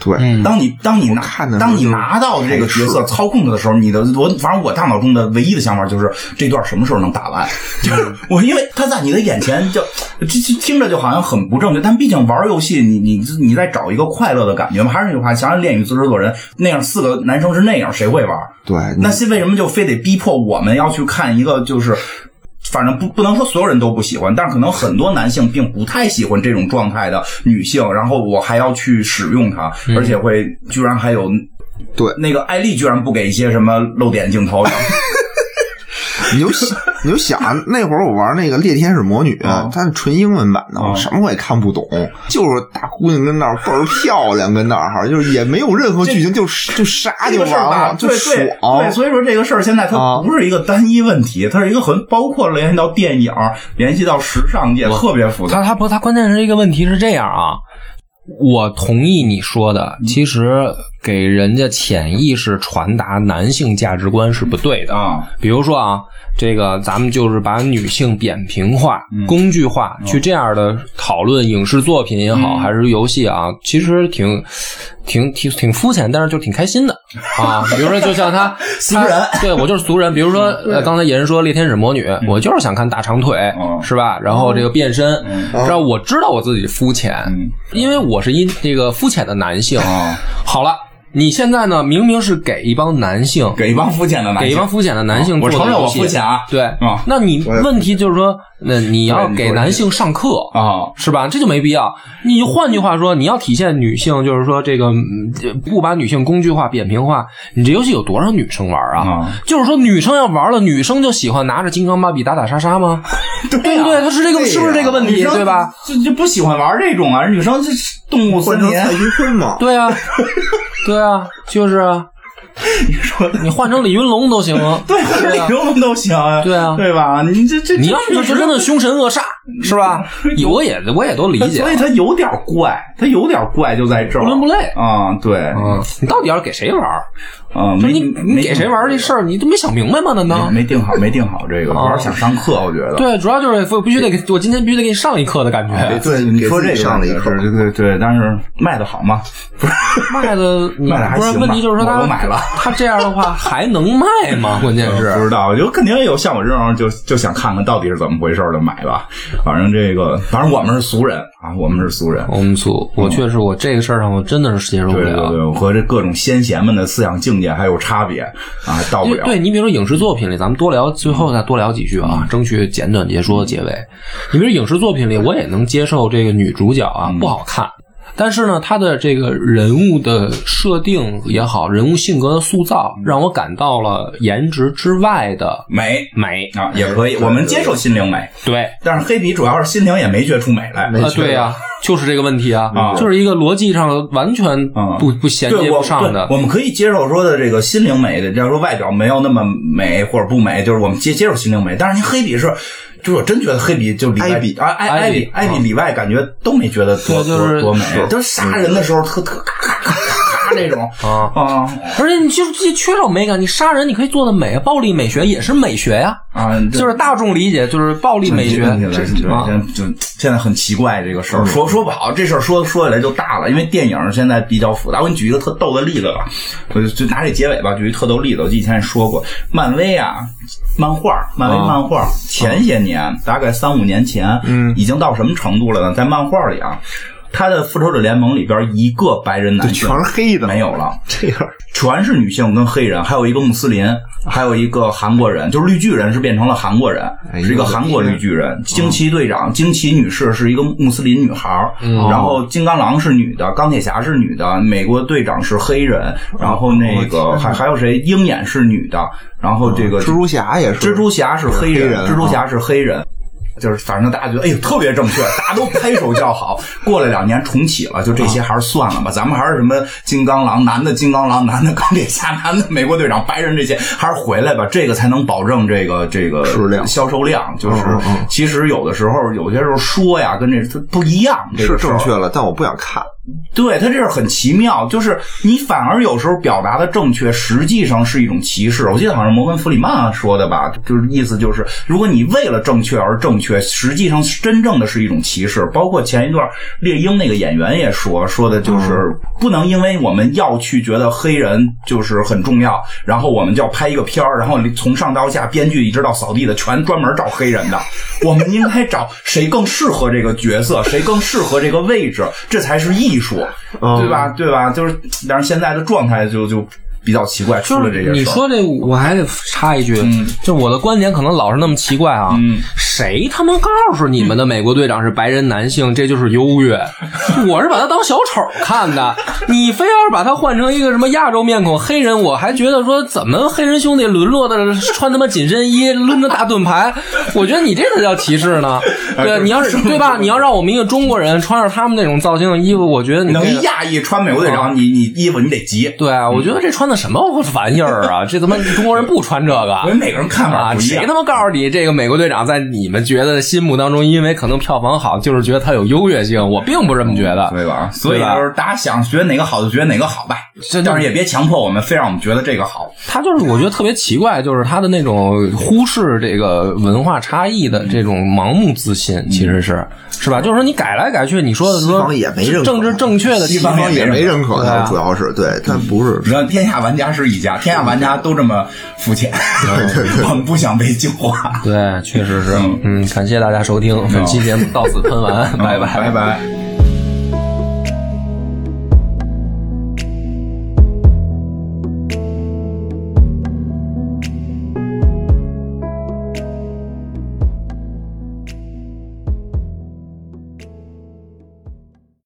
对，嗯当你当你拿当你拿到这个角色操控它的时候，你的我反正我大脑中的唯一的想法就是这段什么时候能打完？就是我因为他在你的眼前就这这听着就好像很不正确，但毕竟玩游戏你你你在找一个快乐的感觉嘛。还是那句话，想想《恋与制作人》那样四个男生是那样，谁会玩？对，那是为什么就非得逼迫我们要去看一个就是？反正不不能说所有人都不喜欢，但是可能很多男性并不太喜欢这种状态的女性，然后我还要去使用它，而且会居然还有对。那个艾丽居然不给一些什么露点镜头，你就想，你就想那会儿我玩那个《猎天使魔女》啊它是纯英文版的，什么我也看不懂，就是大姑娘跟那儿倍儿漂亮，跟那儿哈，就是也没有任何剧情，就就杀就完，了，就对对。所以说这个事儿现在它啊不是一个单一问题，它是一个很包括联系到电影，联系到时尚界，特别复杂。它它不，它关键是一个问题是这样啊，我同意你说的，其实给人家潜意识传达男性价值观是不对的。啊。比如说啊，这个咱们就是把女性扁平化、工具化，去这样的讨论影视作品也好，还是游戏啊，其实挺挺挺挺肤浅，但是就挺开心的啊。比如说，就像他 俗人，对我就是俗人。比如说，呃，刚才野人说猎天使魔女，我就是想看大长腿，是吧？然后这个变身，然后我知道我自己肤浅，因为我是一这个肤浅的男性。好了。你现在呢？明明是给一帮男性，给一帮肤浅的男，给一帮肤浅的男性。我承认我肤浅啊。对，那你问题就是说，那你要给男性上课啊，是吧？这就没必要。你换句话说，你要体现女性，就是说这个不把女性工具化、扁平化。你这游戏有多少女生玩啊？就是说女生要玩了，女生就喜欢拿着金刚芭比打打杀杀吗？对不对？他是这个，是不是这个问题？对吧？就就不喜欢玩这种啊？女生是动物森林蔡徐坤嘛？对啊。对啊，就是啊，你说你换成李云龙都行，对，李云龙都行，对啊，对吧？你这这，你要是真的凶神恶煞，是吧？我也我也都理解，所以他有点怪，他有点怪就在这儿，不伦不类啊。对，你到底要给谁玩？啊，你你给谁玩这事儿，你都没想明白吗？难道没定好？没定好这个，主要想上课，我觉得。对，主要就是必须得给我今天必须得给你上一课的感觉。对，你说这个上了一课，对对对，但是卖的好吗？不是卖的，卖的还行。问题就是说他买了，他这样的话还能卖吗？关键是不知道，就肯定有像我这种就就想看看到底是怎么回事的买吧。反正这个，反正我们是俗人啊，我们是俗人。我们俗，我确实我这个事儿上我真的是接受不了。对对对，和这各种先贤们的思想境界还有差别。啊，到不了。对你比如说影视作品里，咱们多聊，最后再多聊几句啊，争取简短结说结尾。你比如影视作品里，我也能接受这个女主角啊不好看。但是呢，他的这个人物的设定也好，人物性格的塑造，让我感到了颜值之外的美美啊，也可以，我们接受心灵美。对，但是黑比主要是心灵也没觉出美来。啊，对呀，就是这个问题啊，就是一个逻辑上完全不不衔接不上的。我们可以接受说的这个心灵美的，就是说外表没有那么美或者不美，就是我们接接受心灵美。但是您黑比是。就我真觉得黑笔就里外比啊，艾艾比艾比里外感觉都没觉得多多多美，就是杀人的时候特特那种 啊啊！而且你就是这缺少美感，你杀人你可以做的美，暴力美学也是美学呀啊！就是大众理解就是暴力美学啊，就现在很奇怪这个事儿，说说不好这事儿说说起来就大了，因为电影现在比较复杂。我给你举一个特逗的例子吧，我就就拿这结尾吧，举一特逗例子。我以前也说过，漫威啊。漫画，漫威漫画，前些年大概三五年前，嗯，已经到什么程度了呢？在漫画里啊，他的复仇者联盟里边一个白人男性全是黑的。没有了，这样。全是女性跟黑人，还有一个穆斯林，还有一个韩国人，就是绿巨人是变成了韩国人，是一个韩国绿巨人。惊奇队长惊奇女士是一个穆斯林女孩，然后金刚狼是女的，钢铁侠是女的，美国队长是黑人，然后那个还还有谁？鹰眼是女的。然后这个蜘蛛侠也是，蜘蛛侠是黑人，蜘蛛侠是黑人，就是反正大家觉得哎呦特别正确，大家都拍手叫好。过了两年重启了，就这些还是算了吧，咱们还是什么金刚狼男的金刚狼男的钢铁侠男的美国队长白人这些还是回来吧，这个才能保证这个这个销售量。就是其实有的时候有些时候说呀跟这不一样，是正确了，但我不想看。对他这是很奇妙，就是你反而有时候表达的正确，实际上是一种歧视。我记得好像摩根·弗里曼说的吧，就是意思就是，如果你为了正确而正确，实际上真正的是一种歧视。包括前一段猎鹰那个演员也说，说的就是不能因为我们要去觉得黑人就是很重要，然后我们就要拍一个片儿，然后从上到下，编剧一直到扫地的全专门找黑人的。我们应该找谁更适合这个角色，谁更适合这个位置，这才是艺术，对吧？对吧？就是，但是现在的状态就就。比较奇怪，出了这些你说这，我还得插一句，就我的观点可能老是那么奇怪啊。谁他妈告诉你们的美国队长是白人男性，这就是优越？我是把他当小丑看的。你非要是把他换成一个什么亚洲面孔黑人，我还觉得说怎么黑人兄弟沦落的穿他妈紧身衣，抡着大盾牌？我觉得你这才叫歧视呢。对，你要是对吧？你要让我们一个中国人穿上他们那种造型的衣服，我觉得你能亚裔穿美国队长，你你衣服你得急。对啊，我觉得这穿的。什么玩意儿啊？这他妈中国人不穿这个。所以每个人看法不一样。谁他妈告诉你这个美国队长在你们觉得心目当中，因为可能票房好，就是觉得他有优越性？我并不这么觉得，对吧？所以就是大家想学哪个好就学哪个好吧，但是也别强迫我们，非让我们觉得这个好。他就是我觉得特别奇怪，就是他的那种忽视这个文化差异的这种盲目自信，其实是是吧？就是说你改来改去，你说的说也没认可，政治正确的西方也没认可他，主要是对他不是。你看天下玩家是一家，天下玩家都这么肤浅，我们不想被净化。对，确实是。嗯，感谢大家收听本期节目，到此喷完，拜拜，拜拜。